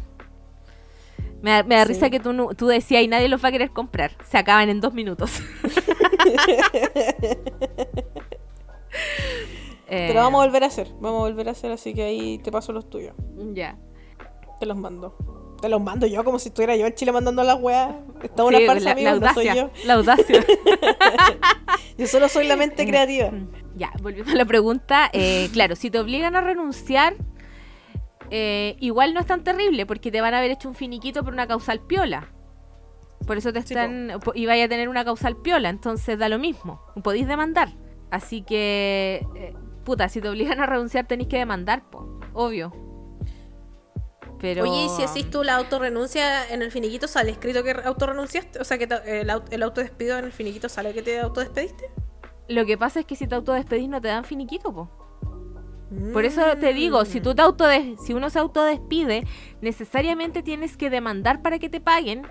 Me da, risa que tú, tú decías y nadie los va a querer comprar. Se acaban en dos minutos. [LAUGHS] Pero vamos a volver a hacer. Vamos a volver a hacer, así que ahí te paso los tuyos. Ya. Te los mando. Te los mando yo como si estuviera yo en Chile mandando las weas. Está una farsa, la, audacia, soy yo. La audacia. [LAUGHS] yo solo soy la mente creativa. [LAUGHS] Ya, volviendo a la pregunta. Eh, claro, si te obligan a renunciar, eh, igual no es tan terrible porque te van a haber hecho un finiquito por una causal piola. Por eso te están. y vaya a tener una causal piola, entonces da lo mismo. Podéis demandar. Así que. Eh, puta, si te obligan a renunciar tenéis que demandar, po, obvio. Pero... Oye, ¿y si haces tú la autorrenuncia en el finiquito sale escrito que autorrenunciaste? O sea, que el, el autodespido en el finiquito sale que te autodespediste. Lo que pasa es que si te autodespedís no te dan finiquito, po. Por eso te digo, si tú te si uno se autodespide, necesariamente tienes que demandar para que te paguen.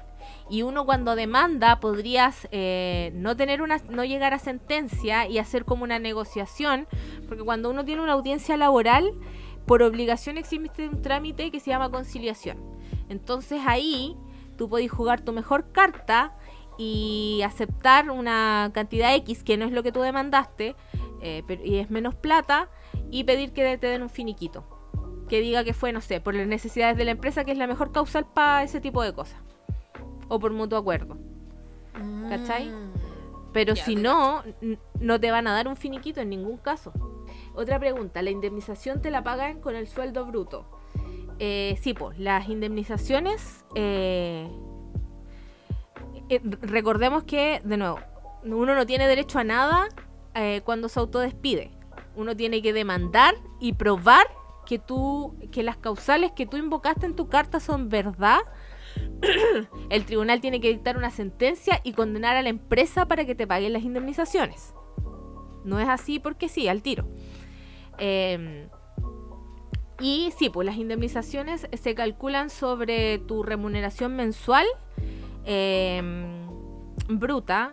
Y uno cuando demanda podrías eh, no tener una, no llegar a sentencia y hacer como una negociación, porque cuando uno tiene una audiencia laboral, por obligación existe un trámite que se llama conciliación. Entonces ahí tú podés jugar tu mejor carta y aceptar una cantidad X que no es lo que tú demandaste eh, y es menos plata y pedir que te den un finiquito. Que diga que fue, no sé, por las necesidades de la empresa, que es la mejor causal para ese tipo de cosas. O por mutuo acuerdo. ¿Cachai? Mm. Pero si no, no te van a dar un finiquito en ningún caso. Otra pregunta, ¿la indemnización te la pagan con el sueldo bruto? Eh, sí, pues, las indemnizaciones, eh, eh, recordemos que, de nuevo, uno no tiene derecho a nada cuando se autodespide uno tiene que demandar y probar que tú, que las causales que tú invocaste en tu carta son verdad. [COUGHS] el tribunal tiene que dictar una sentencia y condenar a la empresa para que te paguen las indemnizaciones. No es así porque sí, al tiro. Em, y sí, pues las indemnizaciones se calculan sobre tu remuneración mensual. Eh, bruta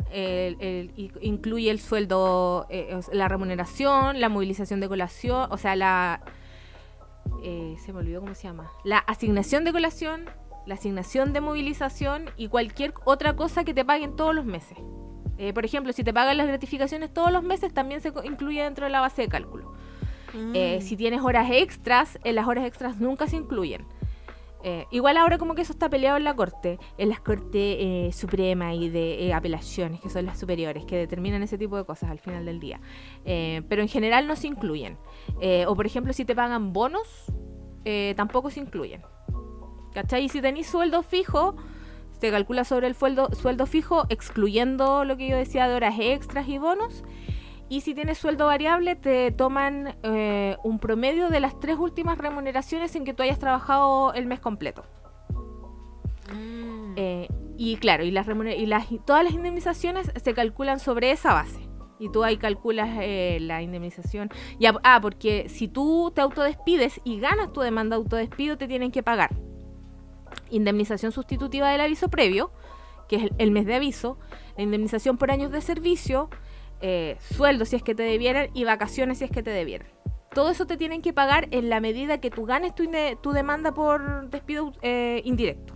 incluye el sueldo, eh, la remuneración, la movilización de colación, o sea, la... Eh, se me olvidó cómo se llama. La asignación de colación, la asignación de movilización y cualquier otra cosa que te paguen todos los meses. Eh, por ejemplo, si te pagan las gratificaciones todos los meses, también se incluye dentro de la base de cálculo. Mm. si tienes horas extras, las horas extras nunca se incluyen. Eh, igual ahora como que eso está peleado en la corte, en las cortes eh, suprema y de eh, apelaciones, que son las superiores, que determinan ese tipo de cosas al final del día. pero en general no se incluyen. o por ejemplo, si te pagan bonos, tampoco se incluyen. ¿Cachai? Y si tenéis sueldo fijo, se calcula sobre el sueldo, sueldo fijo, excluyendo lo que yo decía de horas extras y bonos. Y si tienes sueldo variable, te toman eh, un promedio de las tres últimas remuneraciones en que tú hayas trabajado el mes completo. Mm. Eh, y claro, y, las y las, todas las indemnizaciones se calculan sobre esa base. Y tú ahí calculas eh, la indemnización. ah, porque si tú te autodespides y ganas tu demanda de autodespido, te tienen que pagar indemnización sustitutiva del aviso previo, que es el mes de aviso, la indemnización por años de servicio, eh, sueldo si es que te debieran y vacaciones si es que te debieran. Todo eso te tienen que pagar en la medida que tú ganes tu, tu demanda por despido eh, indirecto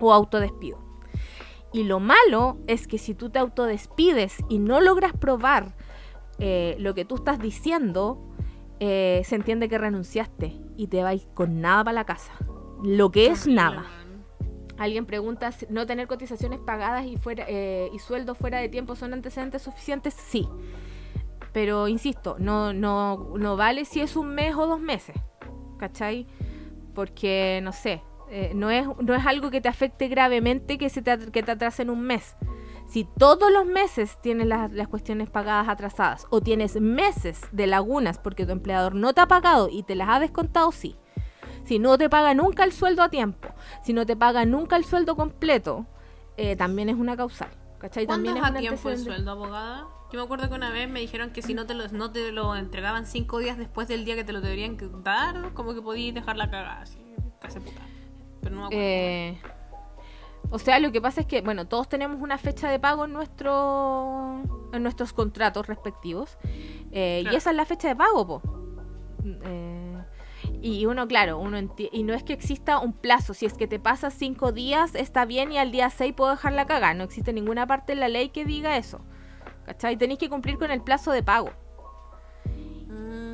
o autodespido. Y lo malo es que si tú te autodespides y no logras probar eh, lo que tú estás diciendo, se entiende que renunciaste y te vais con nada para la casa. Lo que es nada. Alguien pregunta, ¿no tener cotizaciones pagadas y, fuera, eh, y sueldos fuera de tiempo son antecedentes suficientes? Sí. Pero insisto, no, no, no vale si es un mes o dos meses. ¿Cachai? Porque, no sé, eh, no, es, no es algo que te afecte gravemente que, se te, que te atrasen un mes. Si todos los meses tienes las, las, cuestiones pagadas atrasadas o tienes meses de lagunas porque tu empleador no te ha pagado y te las ha descontado, sí. Si no te paga nunca el sueldo a tiempo, si no te paga nunca el sueldo completo, eh, también es una causal. ¿Cachai? También es, a tiempo el sueldo, abogada? Yo me acuerdo que una vez me dijeron que si no te lo, no te lo entregaban cinco días después del día que te lo deberían dar, como que podías dejar la cagada, así, casi puta. Pero no me acuerdo. Eh, o sea, lo que pasa es que, bueno, todos tenemos una fecha de pago en, nuestro, en nuestros contratos respectivos. Eh, claro. Y esa es la fecha de pago, po. Eh, y uno, claro, uno y no es que exista un plazo. Si es que te pasas cinco días, está bien y al día seis puedo dejar la cagada. No existe ninguna parte en la ley que diga eso. ¿Cachai? Tenéis que cumplir con el plazo de pago.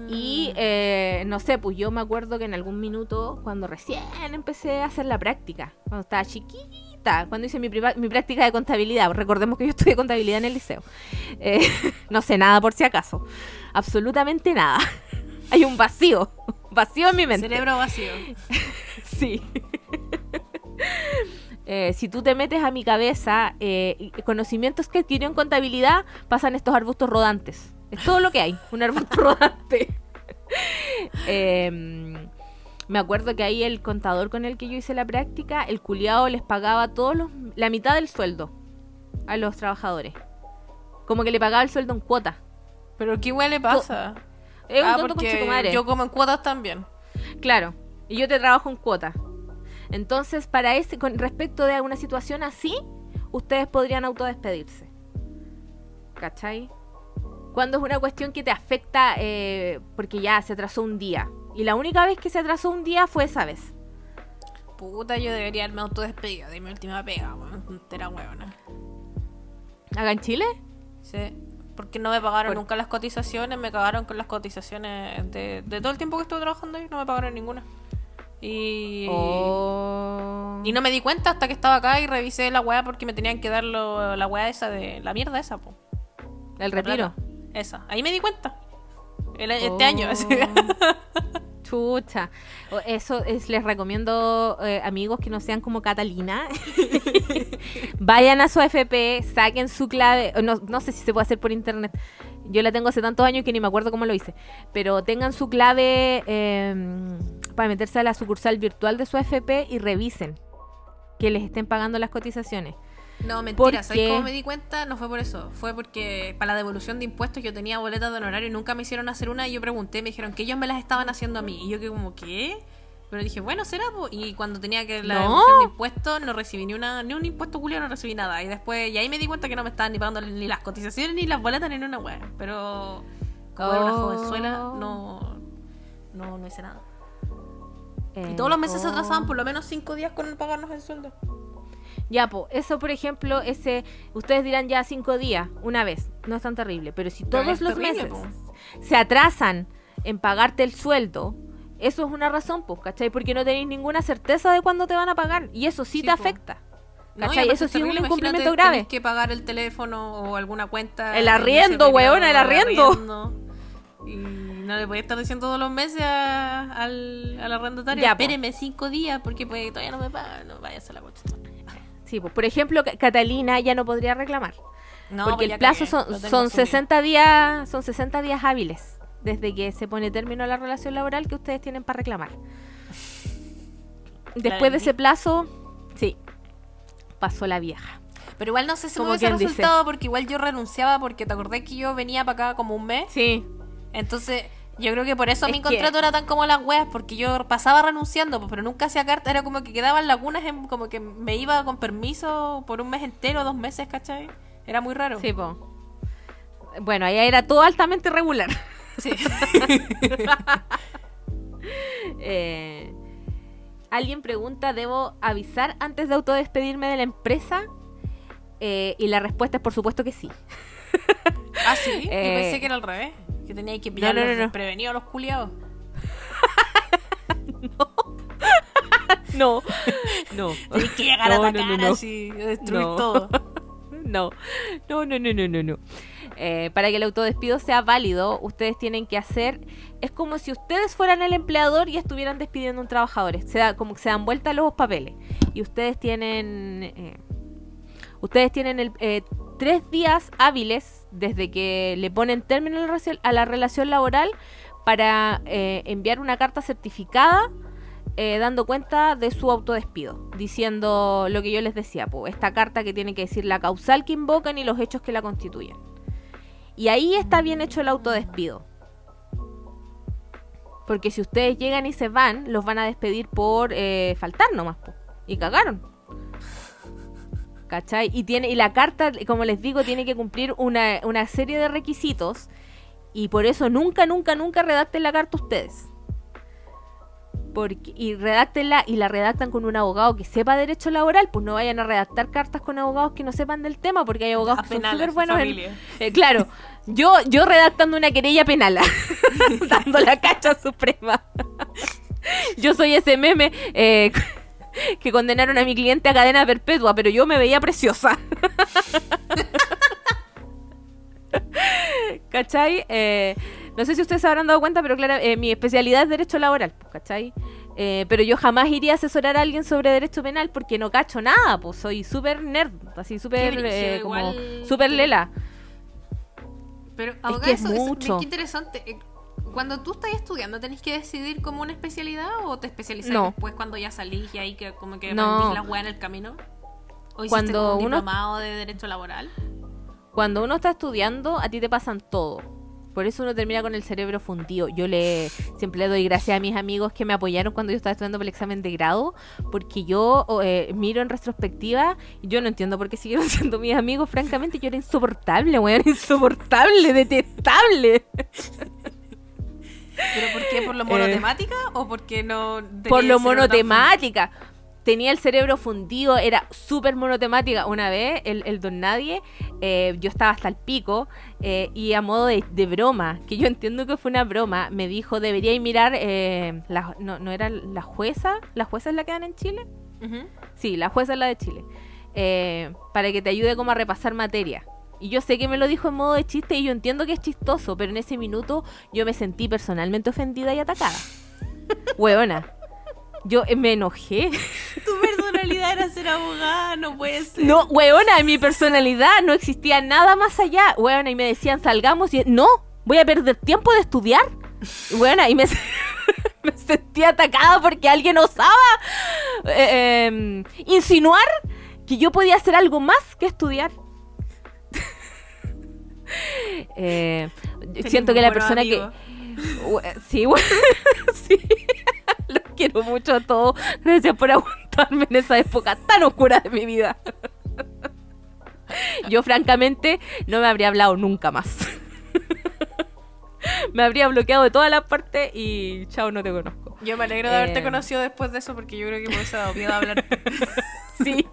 Y eh, no sé, pues yo me acuerdo que en algún minuto, cuando recién empecé a hacer la práctica, cuando estaba chiquita, cuando hice mi, mi práctica de contabilidad, recordemos que yo estudié contabilidad en el liceo, eh, [LAUGHS] no sé nada por si acaso, absolutamente nada. [LAUGHS] Hay un vacío, vacío en mi mente. Cerebro vacío. [LAUGHS] sí. [LAUGHS] Eh, si tú te metes a mi cabeza, eh, conocimientos que adquirió en contabilidad, pasan estos arbustos rodantes. Es todo lo que hay, un arbusto [LAUGHS] rodante. eh, me acuerdo que ahí el contador con el que yo hice la práctica, el culiado les pagaba todos los, la mitad del sueldo a los trabajadores. Como que le pagaba el sueldo en cuota. Pero qué igual le pasa. Es un ah, tonto con porque chicomadre. yo como en cuotas también. Claro. Y yo te trabajo en cuota. Entonces, para ese, con respecto de alguna situación así, ustedes podrían autodespedirse. ¿Cachai? Cuando es una cuestión que te afecta eh, porque ya se atrasó un día. Y la única vez que se atrasó un día fue esa vez. Puta, yo debería haberme autodespedido de mi última pega, weón. Entera huevona. ¿Acá en Chile? Sí. Porque no me pagaron Por- nunca las cotizaciones, me cagaron con las cotizaciones de, de todo el tiempo que estuve trabajando ahí, no me pagaron ninguna. Y, Oh. y no me di cuenta hasta que estaba acá y revisé la weá porque me tenían que dar lo- la weá esa de la mierda esa, po. ¿El retiro? plata. Esa. Ahí me di cuenta. El- este Oh. año. así. [LAUGHS] Chucha. Eso es, les recomiendo, eh, amigos, que no sean como Catalina. [LAUGHS] Vayan a su AFP, saquen su clave. No, no sé si se puede hacer por internet. Yo la tengo hace tantos años que ni me acuerdo cómo lo hice. Pero tengan su clave eh, para meterse a la sucursal virtual de su AFP y revisen que les estén pagando las cotizaciones. No, mentira, Porque- ¿sabes cómo me di cuenta? No fue por eso. Fue porque para la devolución de impuestos yo tenía boletas de honorario y nunca me hicieron hacer una. Y yo pregunté, me dijeron que ellos me las estaban haciendo a mí. Y yo que como, ¿qué? Pero dije, bueno, será. po? Y cuando tenía que la No. devolución de impuestos, no recibí ni una ni un impuesto culiao, no recibí nada. Y después, y ahí me di cuenta que no me estaban ni pagando ni las cotizaciones, ni las boletas, ni una wea. Pero como era una Oh. jovenzuela, no, no, no hice nada. Y Eh, todos los meses se oh. atrasaban por lo menos cinco días con pagarnos el sueldo. Ya, po, eso por ejemplo, ese, ustedes dirán ya cinco días, una vez, no es tan terrible, pero si todos los terrible, meses po. se atrasan en pagarte el sueldo, eso es una razón, pues, ¿cachai? Porque no tenéis ninguna certeza de cuándo te van a pagar, y eso sí, Sí, te po. afecta. No, Eso es sí es un incumplimiento grave. tenés que pagar el teléfono o alguna cuenta. El en arriendo, weona, el periodo, arriendo. Y no le podía estar diciendo todos los meses a- al, al arrendatario, Ya, po. espéreme cinco días porque pues, todavía no me pagan. No, váyase a la coche. Sí, por ejemplo, Ca- Catalina ya no podría reclamar, No, porque pues el plazo son, son asumido. 60 días, son 60 días hábiles desde que se pone término a la relación laboral que ustedes tienen para reclamar. Después de ese plazo, sí, pasó la vieja. Pero igual no sé si me hubiese dice. resultado porque igual yo renunciaba porque te acordás que yo venía para acá como un mes. Sí, Entonces, yo creo que por eso Es mi que- contrato era tan como las weas, porque yo pasaba renunciando, pero nunca hacía carta, era como que quedaban lagunas, en, como que me iba con permiso por un mes entero, dos meses, ¿cachai? Era muy raro. sí, po. Bueno, ahí era todo altamente regular. Sí. [LAUGHS] Eh, Alguien pregunta, ¿debo avisar antes de autodespedirme de la empresa? Eh, y la respuesta es por supuesto que sí. [LAUGHS] ah, sí, yo Eh, pensé que era al revés, que tenía que pillar [LAUGHS] no, no, no. [LAUGHS] a los culiados. no, no. Tienes que llegar a atacar así, destruir todo. [LAUGHS] No, no, no, no, no, no, no. Eh, para que el autodespido sea válido, ustedes tienen que hacer. Es como si ustedes fueran el empleador y estuvieran despidiendo a un trabajador. Se da, como que se dan vuelta los papeles. Y ustedes tienen. Eh, ustedes tienen el, eh, tres días hábiles desde que le ponen término a la relación laboral para enviar una carta certificada eh, dando cuenta de su autodespido, diciendo lo que yo les decía, pues, esta carta que tiene que decir la causal que invocan y los hechos que la constituyen. Y ahí está bien hecho el autodespido. Porque si ustedes llegan y se van, los van a despedir por eh, faltar nomás. Y cagaron. ¿Cachai? Y, tiene, y la carta, como les digo, tiene que cumplir una, una serie de requisitos. Y por eso nunca, nunca, nunca redacten la carta ustedes. Porque, y redáctenla y la redactan con un abogado que sepa derecho laboral, pues no vayan a redactar cartas con abogados que no sepan del tema, porque hay abogados que son súper buenos. Eh, claro, yo, yo redactando una querella penal, [LAUGHS] dando la cacha suprema. [LAUGHS] yo soy ese meme eh, que condenaron a mi cliente a cadena perpetua, pero yo me veía preciosa. [LAUGHS] ¿Cachai? Eh, no sé si ustedes se habrán dado cuenta, pero claro, eh, mi especialidad es derecho laboral, ¿cachai? Eh, pero yo jamás iría a asesorar a alguien sobre derecho penal porque no cacho nada, pues soy súper nerd, así súper eh, como súper lela. Pero es que es mucho. Es interesante. Cuando tú estás estudiando, ¿tenés que decidir como una especialidad o te especializas después cuando ya salís y ahí que como que no. la hueá en el camino? ¿O cuando un diplomado de derecho laboral? Cuando uno está estudiando, a ti te pasan todo por eso uno termina con el cerebro fundido. Yo le siempre le doy gracias a mis amigos que me apoyaron cuando yo estaba estudiando para el examen de grado, porque yo eh, miro en retrospectiva y yo no entiendo por qué siguieron [LAUGHS] siendo mis amigos. Francamente, yo era insoportable, weón, insoportable, detestable. [LAUGHS] ¿Pero por qué? ¿Por lo monotemática eh, o porque no.? Por lo monotemática tenía el cerebro fundido, era súper monotemática. Una vez, el, Don Nadie, eh, yo estaba hasta el pico, eh, y a modo de, broma, que yo entiendo que fue una broma, me dijo, debería mirar, eh, no, no, era la jueza? ¿La jueza es la que dan en Chile? Sí, la jueza es la de Chile. para que te ayude como a repasar materia. Y yo sé que me lo dijo en modo de chiste y yo entiendo que es chistoso, pero en ese minuto yo me sentí personalmente ofendida y atacada. [LAUGHS] Huevona. Yo me enojé. [LAUGHS] Tu personalidad era ser abogada, no puede ser. No, weona, en mi personalidad no existía nada más allá. Weona, y me decían, salgamos y no, voy a perder tiempo de estudiar. Weona, y me, [LAUGHS] me sentí atacada porque alguien osaba eh, em, insinuar que yo podía hacer algo más que estudiar. [LAUGHS] Eh, siento que la persona que... [LAUGHS] Sí, [LAUGHS] sí. Los quiero mucho a todos. Gracias por aguantarme en esa época tan oscura de mi vida. Yo, francamente, no me habría hablado nunca más. me habría bloqueado de todas las partes y chao, no te conozco. Yo me alegro de haberte eh, conocido después de eso porque yo creo que me hubiese dado miedo a hablar. sí.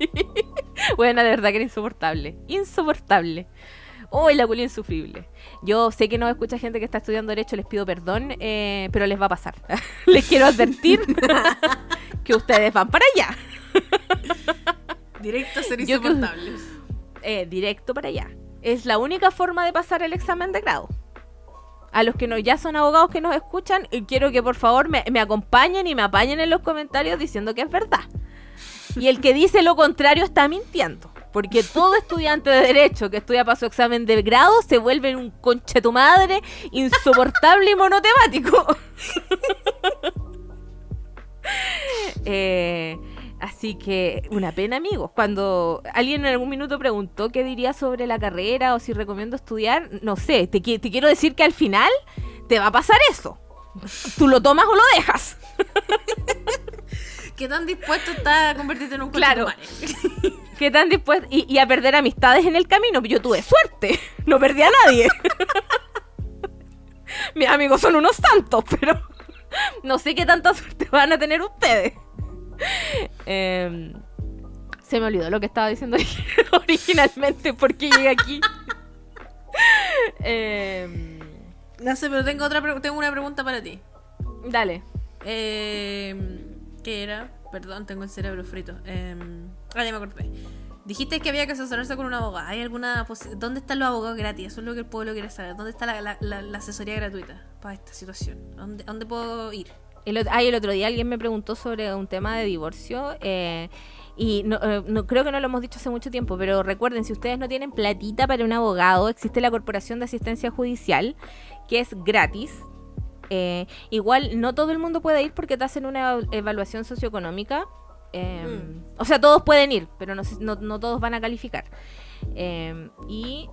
Bueno, de verdad que era insoportable. Insoportable. ¡Uy, la culia insufrible! Yo sé que no escucha gente que está estudiando Derecho, les pido perdón, eh, pero les va a pasar. [LAUGHS] les quiero advertir [LAUGHS] que ustedes van para allá. directo a ser insoportables. Eh, directo para allá. Es la única forma de pasar el examen de grado. A los que no, ya son abogados que nos escuchan, y quiero que por favor me, me acompañen y me apañen en los comentarios diciendo que es verdad. Y el que dice lo contrario está mintiendo. Porque todo estudiante de Derecho que estudia para su examen de grado se vuelve un conche tu madre insoportable y monotemático. [LAUGHS] Eh, así que una pena, amigos. Cuando alguien en algún minuto preguntó qué diría sobre la carrera o si recomiendo estudiar, no sé, te, te quiero decir que al final te va a pasar eso. Tú lo tomas o lo dejas. [LAUGHS] ¿Qué tan dispuesto está a convertirte en un claro. [LAUGHS] ¿Qué tan dispuesto? Y, a perder amistades en el camino. Yo tuve suerte. No perdí a nadie. [LAUGHS] Mis amigos son unos santos, pero no sé qué tanta suerte van a tener ustedes. Em, se me olvidó lo que estaba diciendo [LAUGHS] originalmente porque llegué aquí. Em, no sé, pero tengo otra tengo una pregunta para ti. Dale. Eh, ¿Qué era? Perdón, tengo el cerebro frito. Eh, ah, ya me acordé. Dijiste que había que asesorarse con un abogado. ¿Hay alguna ¿Dónde están los abogados gratis? Eso es lo que el pueblo quiere saber. ¿Dónde está la, asesoría gratuita para esta situación? ¿Dónde, dónde puedo ir? El, el otro día alguien me preguntó sobre un tema de divorcio. Eh, y eh, no, creo que no lo hemos dicho hace mucho tiempo, pero recuerden, si ustedes no tienen platita para un abogado, existe la Corporación de Asistencia Judicial, que es gratis. Eh, igual no todo el mundo puede ir porque te hacen una evaluación socioeconómica. Em, mm. O sea, todos pueden ir, pero no, no, todos van a calificar. Em, y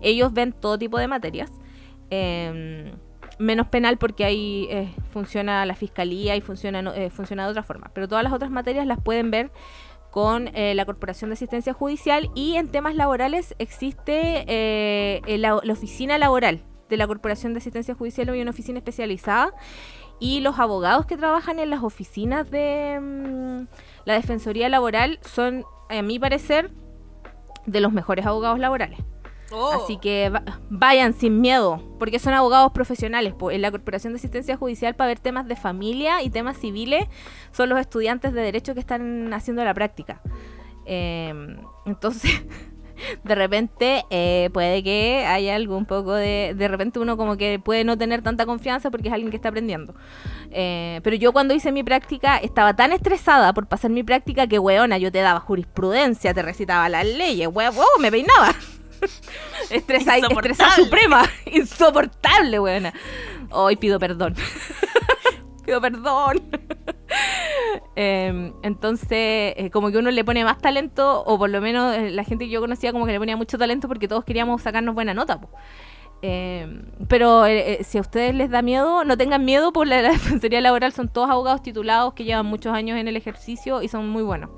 ellos ven todo tipo de materias. Em, menos penal porque ahí eh, funciona la fiscalía y funciona, funciona de otra forma. Pero todas las otras materias las pueden ver con eh, la Corporación de Asistencia Judicial y en temas laborales existe eh, la, oficina laboral de la Corporación de Asistencia Judicial y una oficina especializada y los abogados que trabajan en las oficinas de mm, la Defensoría Laboral son, a mi parecer, de los mejores abogados laborales. Oh. Así que vayan sin miedo, porque son abogados profesionales. En la Corporación de Asistencia Judicial para ver temas de familia y temas civiles son los estudiantes de derecho que están haciendo la práctica. Em, entonces, [LAUGHS] de repente eh, puede que haya algo un poco de... De repente uno como que puede no tener tanta confianza porque es alguien que está aprendiendo. Eh, pero yo cuando hice mi práctica estaba tan estresada por pasar mi práctica que, weona, yo te daba jurisprudencia, te recitaba las leyes, weón, me peinaba. [LAUGHS] estresa, estresa suprema. Insoportable, weona. Hoy pido perdón. [LAUGHS] pido perdón. [LAUGHS] Em, entonces, eh, como que uno le pone más talento, o por lo menos eh, la gente que yo conocía como que le ponía mucho talento porque todos queríamos sacarnos buena nota. Em, pero eh, si a ustedes les da miedo, no tengan miedo por la, [LAUGHS] la, defensoría laboral, son todos abogados titulados que llevan muchos años en el ejercicio y son muy buenos.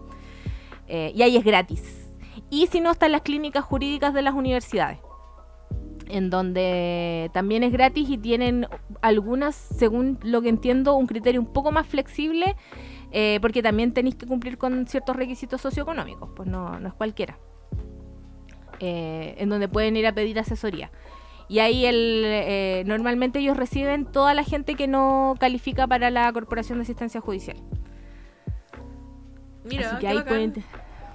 y ahí es gratis y si no, están las clínicas jurídicas de las universidades, en donde también es gratis y tienen algunas, según lo que entiendo, un criterio un poco más flexible, eh, porque también tenéis que cumplir con ciertos requisitos socioeconómicos, pues no, no es cualquiera. Eh, en donde pueden ir a pedir asesoría. Y ahí el, eh, normalmente ellos reciben toda la gente que no califica para la Corporación de Asistencia Judicial. Mira, Así que ahí pueden...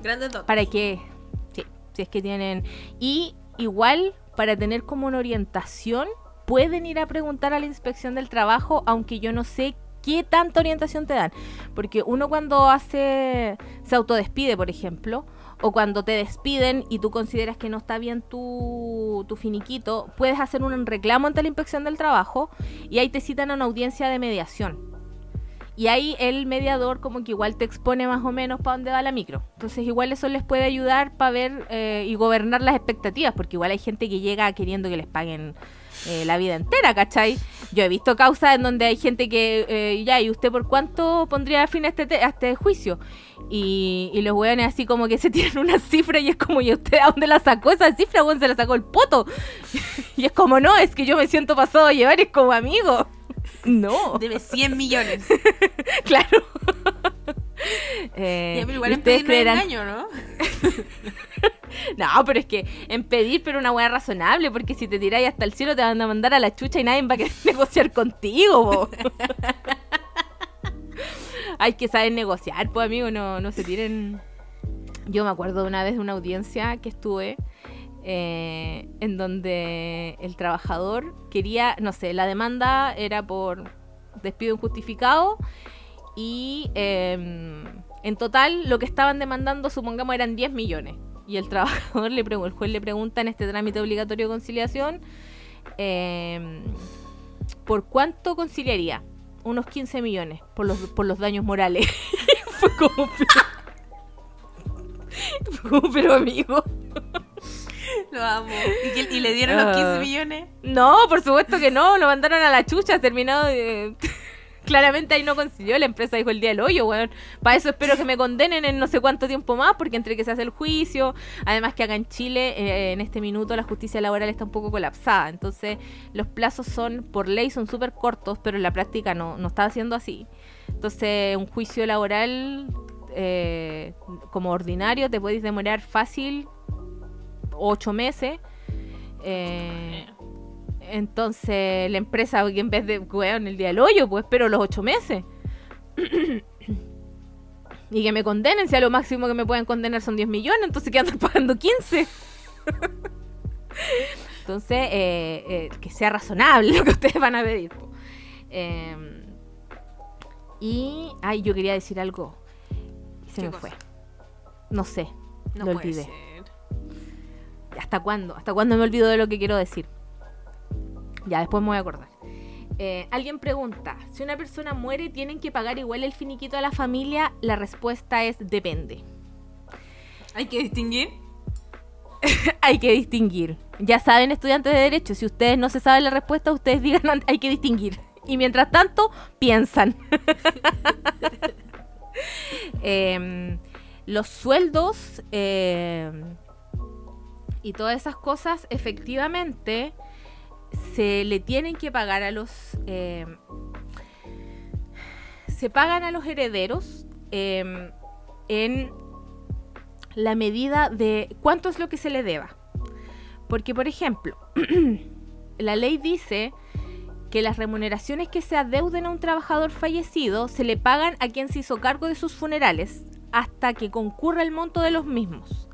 Grandes Para que si es que tienen... Y igual, para tener como una orientación, pueden ir a preguntar a la inspección del trabajo, aunque yo no sé qué tanta orientación te dan. Porque uno cuando hace, se autodespide, por ejemplo, o cuando te despiden y tú consideras que no está bien tu, tu finiquito, puedes hacer un reclamo ante la inspección del trabajo y ahí te citan a una audiencia de mediación. Y ahí el mediador como que igual te expone más o menos para dónde va la micro. Entonces igual eso les puede ayudar para ver eh, y gobernar las expectativas, porque igual hay gente que llega queriendo que les paguen eh, la vida entera, ¿cachai? Yo he visto causas en donde hay gente que, eh, ya, ¿y usted por cuánto pondría fin a este, a este juicio? Y, y los weones así como que se [LAUGHS] tiran una cifra y es como, ¿y usted a dónde la sacó esa cifra? Weón, se la sacó el poto. [LAUGHS] y es como, no, es que yo me siento pasado a llevar, es como amigo. [LAUGHS] No. Debe 100 millones. claro. [LAUGHS] Eh, pero igual en pedir engaño, ¿no? [LAUGHS] no, pero es que en pedir, pero una hueá razonable, porque si te tiráis hasta el cielo te van a mandar a la chucha y nadie va a querer [LAUGHS] negociar contigo. Hay que saber negociar, pues amigo, no, no se tiren. Yo me acuerdo de una vez de una audiencia que estuve eh, en donde el trabajador quería, no sé, la demanda era por despido injustificado y em, en total lo que estaban demandando, supongamos, eran 10 millones. Y el [LAUGHS] trabajador le pregunta, el juez le pregunta en este trámite obligatorio de conciliación, em, ¿por cuánto conciliaría? Unos 15 millones por los, por los daños morales. [LAUGHS] Fue como... [LAUGHS] Fue como, pero amigo. Lo amo. ¿Y, le dieron los 15 ah. millones? No, por supuesto que no. Lo mandaron a la chucha. Terminado de... Claramente ahí no consiguió. La empresa dijo el día del hoyo, weón. Para eso espero que me condenen en no sé cuánto tiempo más. Porque entre que se hace el juicio. Además que acá en Chile, eh, en este minuto, la justicia laboral está un poco colapsada. Entonces, los plazos son, por ley, son súper cortos. Pero en la práctica no, no está haciendo así. Entonces, un juicio laboral eh, como ordinario te puedes demorar fácil ocho meses. Eh, entonces la empresa, en vez de, en el día del hoyo, pues espero los ocho meses. [CLEARS THROAT] Y que me condenen, si a lo máximo que me pueden condenar son 10 millones, entonces que andan pagando 15. [LAUGHS] entonces, eh, eh, que sea razonable lo que ustedes van a pedir. Em, y, ay, yo quería decir algo. se me fue. No sé, no lo olvidé. ¿Hasta cuándo? ¿Hasta cuándo me olvido de lo que quiero decir? Ya, después me voy a acordar. Eh, alguien pregunta, si una persona muere, ¿tienen que pagar igual el finiquito a la familia? La respuesta es depende. ¿Hay que distinguir? [LAUGHS] hay que distinguir. Ya saben, estudiantes de Derecho, si ustedes no se saben la respuesta, ustedes digan [LAUGHS] hay que distinguir. Y mientras tanto, piensan. [LAUGHS] Em, los sueldos em, y todas esas cosas, efectivamente, se le tienen que pagar a los... Eh, se pagan a los herederos em, en la medida de cuánto es lo que se le deba. Porque, por ejemplo, [CLEARS THROAT] la ley dice que las remuneraciones que se adeuden a un trabajador fallecido se le pagan a quien se hizo cargo de sus funerales hasta que concurra el monto de los mismos.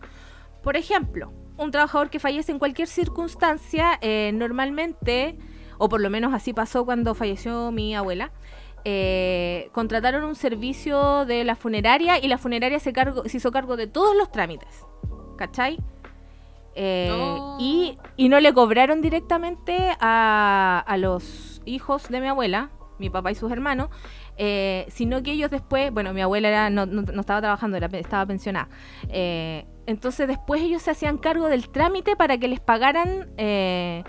Por ejemplo, un trabajador que fallece en cualquier circunstancia, eh, normalmente, o por lo menos así pasó cuando falleció mi abuela, eh, contrataron un servicio de la funeraria y la funeraria se, cargo, se hizo cargo de todos los trámites. ¿Cachai? Eh, y, no le cobraron directamente a, a, los hijos de mi abuela, mi papá y sus hermanos, sino que ellos después, bueno, mi abuela era, no, no, estaba trabajando, era, estaba pensionada. Entonces después ellos se hacían cargo del trámite para que les pagaran eh,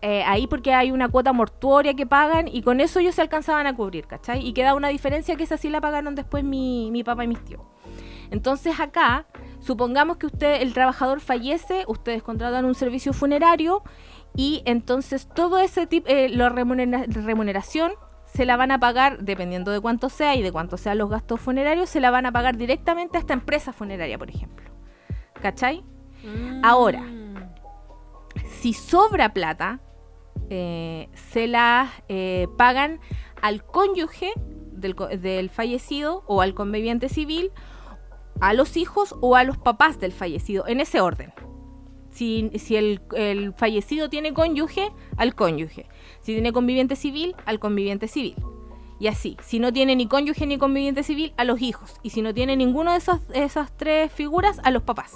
eh, ahí porque hay una cuota mortuoria que pagan y con eso ellos se alcanzaban a cubrir, ¿cachai? Y queda una diferencia que esa sí la pagaron después mi, mi papá y mis tíos. Entonces acá, supongamos que usted, el trabajador fallece, ustedes contratan un servicio funerario y entonces todo ese tipo, eh, la remuneración se la van a pagar, dependiendo de cuánto sea y de cuánto sean los gastos funerarios, se la van a pagar directamente a esta empresa funeraria, por ejemplo. ¿Cachai? Ahora, si sobra plata, eh, se la eh, pagan al cónyuge del, fallecido o al conviviente civil, a los hijos o a los papás del fallecido, en ese orden. Si, el, el, fallecido tiene cónyuge, al cónyuge. Si tiene conviviente civil, al conviviente civil. Y así, si no tiene ni cónyuge ni conviviente civil, a los hijos. Y si no tiene ninguna de esas, esas tres figuras, a los papás.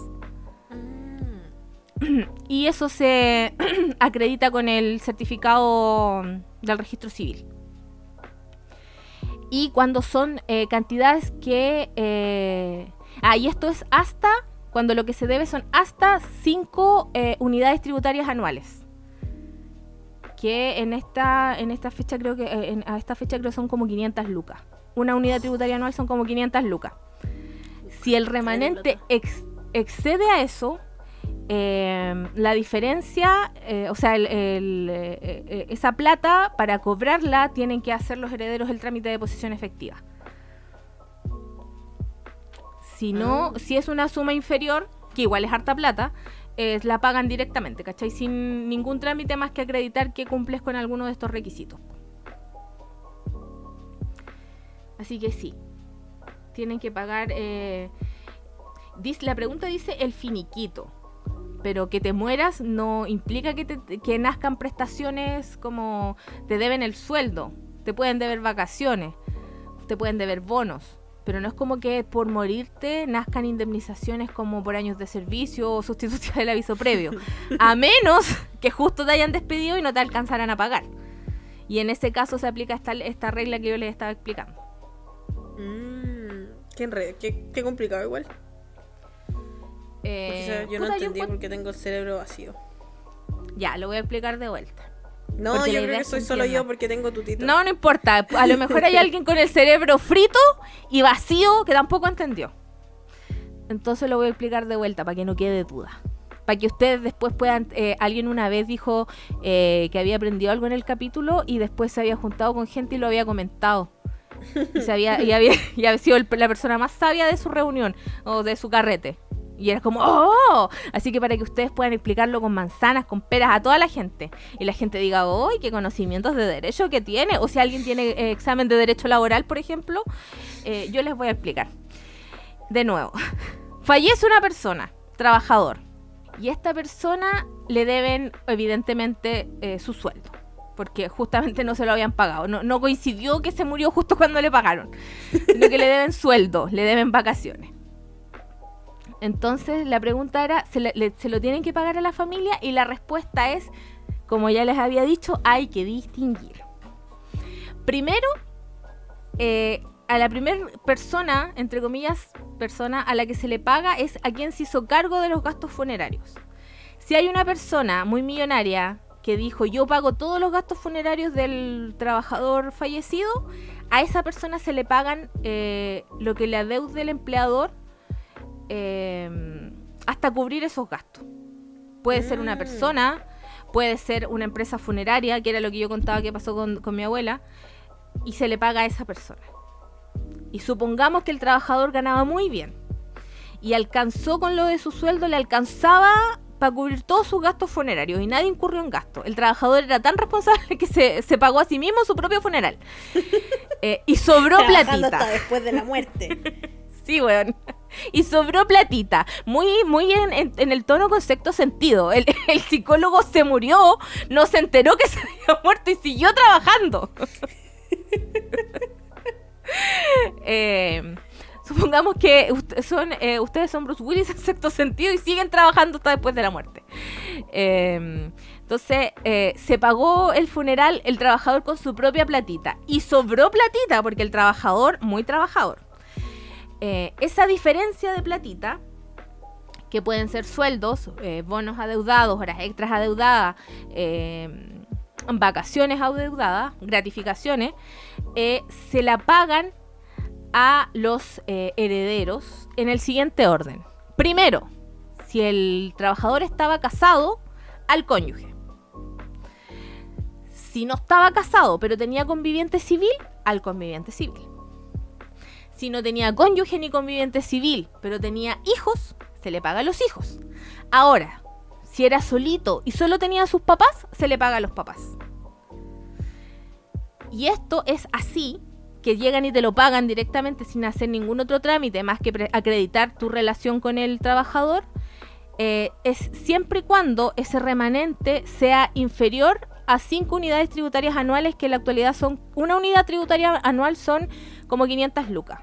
Y eso se [CLEARS THROAT] acredita con el certificado del registro civil. Y cuando son eh, cantidades que... Eh, ah, y esto es hasta, cuando lo que se debe son hasta 5 eh, unidades tributarias anuales que en esta, en esta fecha creo que eh, a esta fecha creo son como 500 lucas. Una unidad tributaria anual son como 500 lucas. Si el remanente excede a eso, em, la diferencia, eh, o sea, eh, esa plata para cobrarla tienen que hacer los herederos el trámite de posición efectiva. Si no, ah. si es una suma inferior, que igual es harta plata, la pagan directamente, ¿cachai? Sin ningún trámite más que acreditar que cumples con alguno de estos requisitos. Así que sí, tienen que pagar... Eh, la pregunta dice el finiquito, pero que te mueras no implica que, que nazcan prestaciones como te deben el sueldo, te pueden deber vacaciones, te pueden deber bonos pero no es como que por morirte nazcan indemnizaciones como por años de servicio o sustitución del aviso previo, a [LAUGHS] menos que justo te hayan despedido y no te alcanzaran a pagar. Y en ese caso se aplica esta, esta regla que yo les estaba explicando. Mm, qué, qué, complicado igual. Eh, yo no entendí porque tengo el cerebro vacío. Ya, lo voy a explicar de vuelta. No, yo creo que soy solo yo porque tengo tu título. No, no importa. A lo mejor hay alguien con el cerebro frito y vacío que tampoco entendió. Entonces lo voy a explicar de vuelta para que no quede duda. Para que ustedes después puedan... Eh, alguien una vez dijo eh, que había aprendido algo en el capítulo y después se había juntado con gente y lo había comentado. Y, se había, y había, [LAUGHS] y había sido la persona más sabia de su reunión o de su carrete. Y era como, ¡oh! Así que para que ustedes puedan explicarlo con manzanas, con peras a toda la gente. Y la gente diga, ¡oh! ¿Qué conocimientos de derecho que tiene? O si alguien tiene eh, examen de derecho laboral, por ejemplo, eh, yo les voy a explicar. de nuevo, [LAUGHS] fallece una persona, trabajador, y a esta persona le deben evidentemente eh, su sueldo, porque justamente no se lo habían pagado. No, coincidió que se murió justo cuando le pagaron, sino que le deben sueldo, le deben vacaciones. Entonces la pregunta era, ¿se, ¿se lo tienen que pagar a la familia? Y la respuesta es, como ya les había dicho, hay que distinguir. Primero, eh, a la primera persona, entre comillas, persona a la que se le paga es a quien se hizo cargo de los gastos funerarios. Si hay una persona muy millonaria que dijo yo pago todos los gastos funerarios del trabajador fallecido, a esa persona se le pagan eh, lo que le adeude el empleador em, hasta cubrir esos gastos. Puede ser una mm. persona, puede ser una empresa funeraria, que era lo que yo contaba que pasó con, con mi abuela, y se le paga a esa persona. Y supongamos que el trabajador ganaba muy bien y alcanzó con lo de su sueldo, le alcanzaba para cubrir todos sus gastos funerarios y nadie incurrió en gasto. El trabajador era tan responsable [LAUGHS] que se, pagó a sí mismo su propio funeral. [LAUGHS] Eh, y sobró platita. Hasta después de la muerte. [LAUGHS] sí, weón. [LAUGHS] Y sobró platita. Muy, muy en, el tono con sexto sentido. El, [LAUGHS] el, psicólogo se murió, no se enteró que se [LAUGHS] había muerto y siguió trabajando. Eh, supongamos que son, eh, ustedes son Bruce Willis en sexto sentido y siguen trabajando hasta después de la muerte. Em, entonces, eh, se pagó el funeral el trabajador con su propia platita. Y sobró platita porque el trabajador, muy trabajador. Esa diferencia de platita, que pueden ser sueldos, bonos adeudados, horas extras adeudadas, em, vacaciones adeudadas, gratificaciones, eh, se la pagan a los eh, herederos en el siguiente orden. Primero, si el trabajador estaba casado, al cónyuge. Si no estaba casado, pero tenía conviviente civil, al conviviente civil. Si no tenía cónyuge ni conviviente civil, pero tenía hijos, se le paga a los hijos. Ahora, si era solito y solo tenía a sus papás, se le paga a los papás. Y esto es así, que llegan y te lo pagan directamente sin hacer ningún otro trámite más que acreditar tu relación con el trabajador, eh, es siempre y cuando ese remanente sea inferior a 5 unidades tributarias anuales, que en la actualidad son, una unidad tributaria anual son como 500 lucas.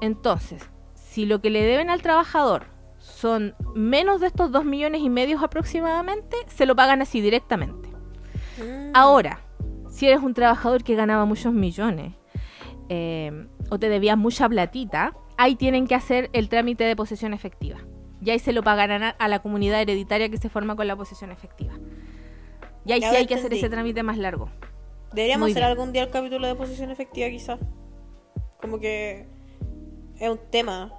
Entonces, si lo que le deben al trabajador son menos de estos 2 millones y medio aproximadamente, se lo pagan así directamente. Mm. Ahora, si eres un trabajador que ganaba muchos millones eh, o te debías mucha platita, ahí tienen que hacer el trámite de posesión efectiva. Y ahí se lo pagarán a, la comunidad hereditaria que se forma con la posesión efectiva. Y ahí sí hay que hacer ese trámite más largo. Deberíamos hacer algún día el capítulo de posesión efectiva, quizás. Como que es un tema.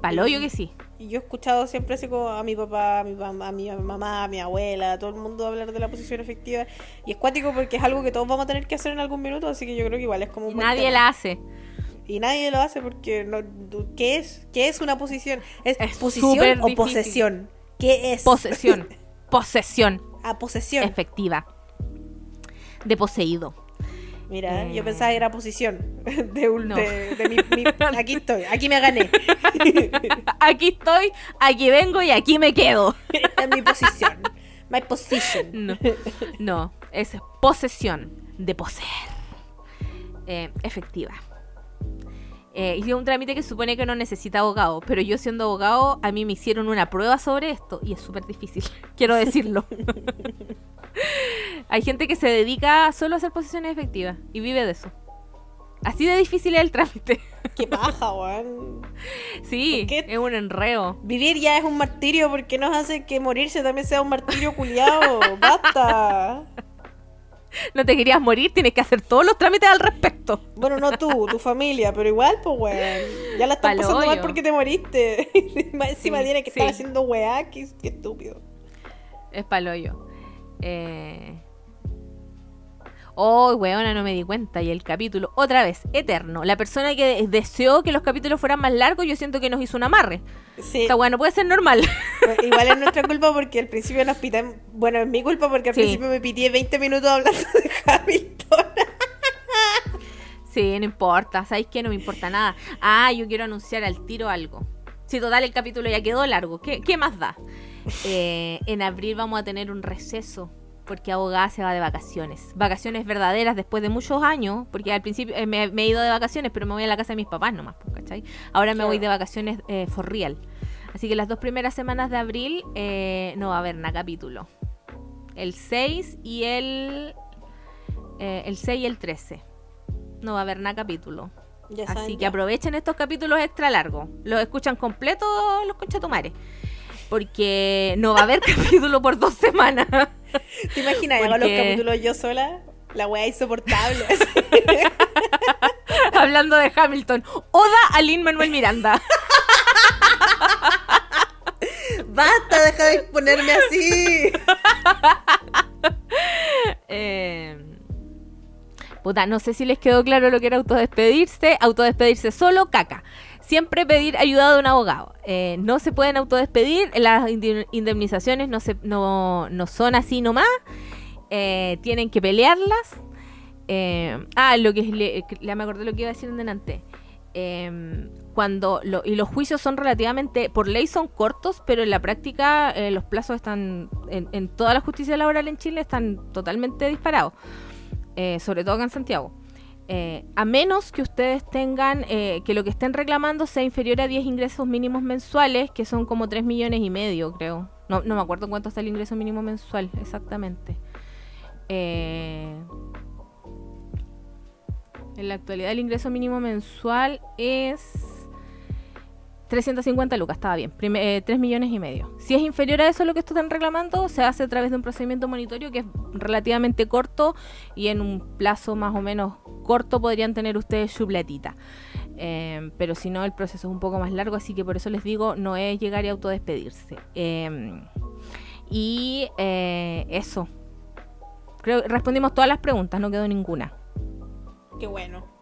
Paloyo que sí. Y yo he escuchado siempre así como a mi papá, a mi, a mi mamá, a mi abuela, a todo el mundo hablar de la posición efectiva. Y es cuático porque es algo que todos vamos a tener que hacer en algún minuto, así que yo creo que igual es como... nadie la hace. Y nadie lo hace porque... No, ¿qué, es, ¿Qué es una posición? ¿Es, posición o posesión? ¿Qué es? Posesión. [LAUGHS] posesión. A posesión. Efectiva. De poseído. Mira, yo pensaba que era posición [LAUGHS] de, un, de, mi, [LAUGHS] Aquí estoy, aquí me gané. [LAUGHS] aquí estoy, aquí vengo y aquí me quedo. en mi posición. My position. No, no es posesión de poseer. Eh, efectiva. Eh, y es un trámite que supone que no necesita abogado, pero yo siendo abogado, a mí me hicieron una prueba sobre esto y es súper difícil, quiero decirlo. [LAUGHS] Hay gente que se dedica solo a hacer posiciones efectivas y vive de eso. Así de difícil es el trámite. Qué [LAUGHS] paja, weón. Sí, es un enreo. Vivir ya es un martirio porque nos hace que morirse también sea un martirio culiado. [LAUGHS] ¡Basta! no te querías morir, tienes que hacer todos los trámites al respecto. Bueno, no tú, tu familia, pero igual, pues, weón. Ya la estás pasando mal porque te moriste. Encima tiene que estar haciendo weá, qué, estúpido. Es paloyo. Eh... Oh, weona, no me di cuenta. Y el capítulo, otra vez, eterno. La persona que deseó que los capítulos fueran más largos, yo siento que nos hizo un amarre. Sí. Está bueno, puede ser normal. Igual es nuestra [LAUGHS] culpa porque al principio nos pitan. Bueno, es mi culpa porque al principio me pitié 20 minutos hablando de [LAUGHS] Hamilton. Sí, no importa. ¿Sabéis qué? No me importa nada. Ah, yo quiero anunciar al tiro algo. Si total el capítulo ya quedó largo, ¿qué, qué más da? Eh, en abril vamos a tener un receso porque abogada se va de vacaciones. Vacaciones verdaderas después de muchos años, porque al principio eh, me, he ido de vacaciones, pero me voy a la casa de mis papás nomás, pues, ¿cachai? Ahora me voy de vacaciones eh, for real. Así que las dos primeras semanas de abril eh, no va a haber nada capítulo. El 6 y el... el 6 y el 13. No va a haber nada capítulo. Así que aprovechen estos capítulos extra largos. Los escuchan completos los conchatumares porque no va a haber [LAUGHS] capítulo por dos semanas. ¿Te imaginas? Hago los capítulos yo sola. La wea insoportable. [LAUGHS] Hablando de Hamilton. Oda a Lin Manuel Miranda. [LAUGHS] Basta, deja de ponerme así. eh, puta, no sé si les quedó claro lo que era autodespedirse. Autodespedirse solo, caca siempre pedir ayuda de un abogado. Eh, no se pueden autodespedir, las indemnizaciones no, se, no, son así nomás, eh, tienen que pelearlas. Eh, ah, lo que le, me acordé lo que iba a decir en cuando y los juicios son relativamente, por ley son cortos, pero en la práctica los plazos están, en, en, toda la justicia laboral en Chile están totalmente disparados, sobre todo acá en Santiago. Eh, a menos que ustedes tengan, eh, que lo que estén reclamando sea inferior a 10 ingresos mínimos mensuales, que son como 3 millones y medio, creo. No, me acuerdo cuánto está el ingreso mínimo mensual, exactamente. Eh, en la actualidad el ingreso mínimo mensual es 350 lucas, estaba bien. 3 eh, millones y medio. Si es inferior a eso lo que están reclamando, se hace a través de un procedimiento monitorio que es relativamente corto y en un plazo más o menos corto podrían tener ustedes su. Eh, pero si no, el proceso es un poco más largo, así que por eso les digo, no es llegar y autodespedirse. Eh, y eso. Creo que respondimos todas las preguntas, no quedó ninguna. Qué bueno.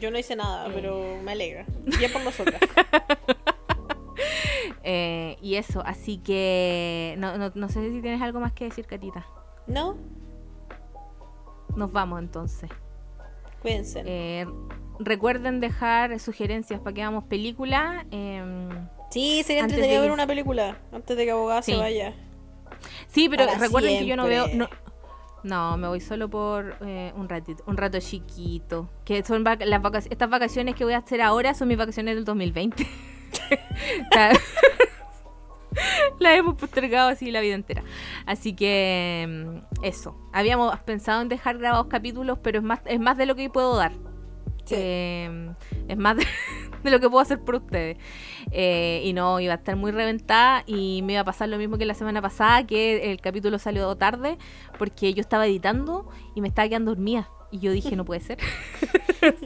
Yo no hice nada, pero me alegra. Ya por nosotras. [LAUGHS] Eh, y eso, así que no, no, sé si tienes algo más que decir, Catita. No. Nos vamos entonces. Cuídense. Eh, recuerden dejar sugerencias para que hagamos película. Em, sí, sería entretenido ver una película antes de que abogada se vaya. Sí, pero recuerden que yo no veo. No, me voy solo por eh, un ratito, un rato chiquito. Que son las estas vacaciones que voy a hacer ahora son mis vacaciones del 2020. la [LAUGHS] [LAUGHS] hemos postergado así la vida entera. Así que mm, eso. Habíamos pensado en dejar grabados capítulos, pero es más, es más de lo que puedo dar. Eh, es más de, [LAUGHS] [LAUGHS] lo que puedo hacer por ustedes. Eh, y no, iba a estar muy reventada y me iba a pasar lo mismo que la semana pasada, que el capítulo salió tarde porque yo estaba editando y me estaba quedando dormida. Y yo dije, no puede ser. [LAUGHS]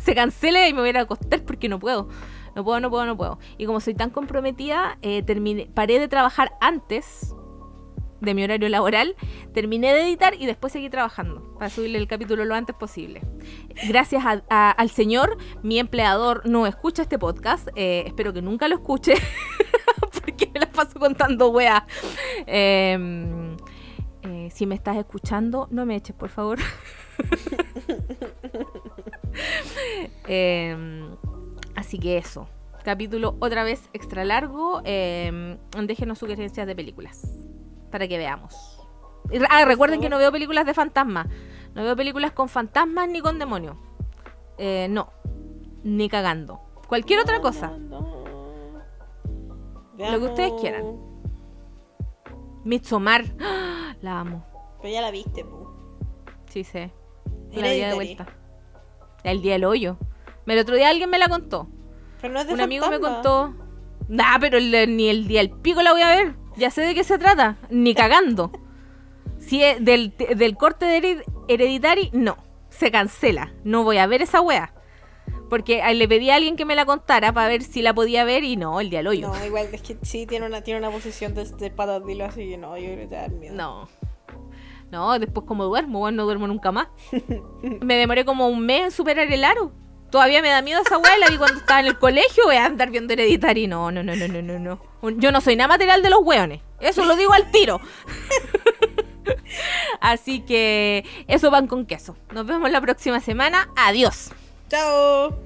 se, cancela y me voy a acostar porque no puedo. No puedo, no puedo, no puedo. Y como soy tan comprometida, eh, terminé, paré de trabajar antes de mi horario laboral, terminé de editar y después seguí trabajando para subirle el capítulo lo antes posible. Gracias al señor, mi empleador no escucha este podcast, eh, espero que nunca lo escuche, [LAUGHS] porque me la paso contando weas. Em, eh, si me estás escuchando, no me eches, por favor. [LAUGHS] Em, así que eso. Capítulo otra vez extra largo. Eh, déjenos sugerencias de películas para que veamos. Ah, recuerden que no veo películas de fantasmas. No veo películas con fantasmas ni con demonios. Eh, no, ni cagando. Cualquier otra cosa. Lo que ustedes quieran. Midsommar. La amo. Pero ya la viste, pu. Sí, sé. La vi de vuelta. El día del hoyo. El otro día alguien me la contó. Pero no es de Un amigo me contó. Nah, pero ni el día del pico la voy a ver. Ya sé de qué se trata. Ni cagando. Si es del, corte de hereditario, no. Se cancela. No voy a ver esa wea. Porque le pedí a alguien que me la contara para ver si la podía ver y no, el día del hoyo. No, igual es que sí tiene una, tiene una posición de, de patadilo así que no, yo creo que te da miedo. No. No, después como duermo, bueno, no duermo nunca más. [LAUGHS] me demoré como un mes en superar el aro. Todavía me da miedo esa weá, la vi cuando estaba en el colegio, voy a andar viendo hereditario. No, no, no, no, no, no, no. Yo no soy nada material de los weones. Eso lo digo al tiro. [LAUGHS] Así que eso van con queso. Nos vemos la próxima semana. Adiós. Chao.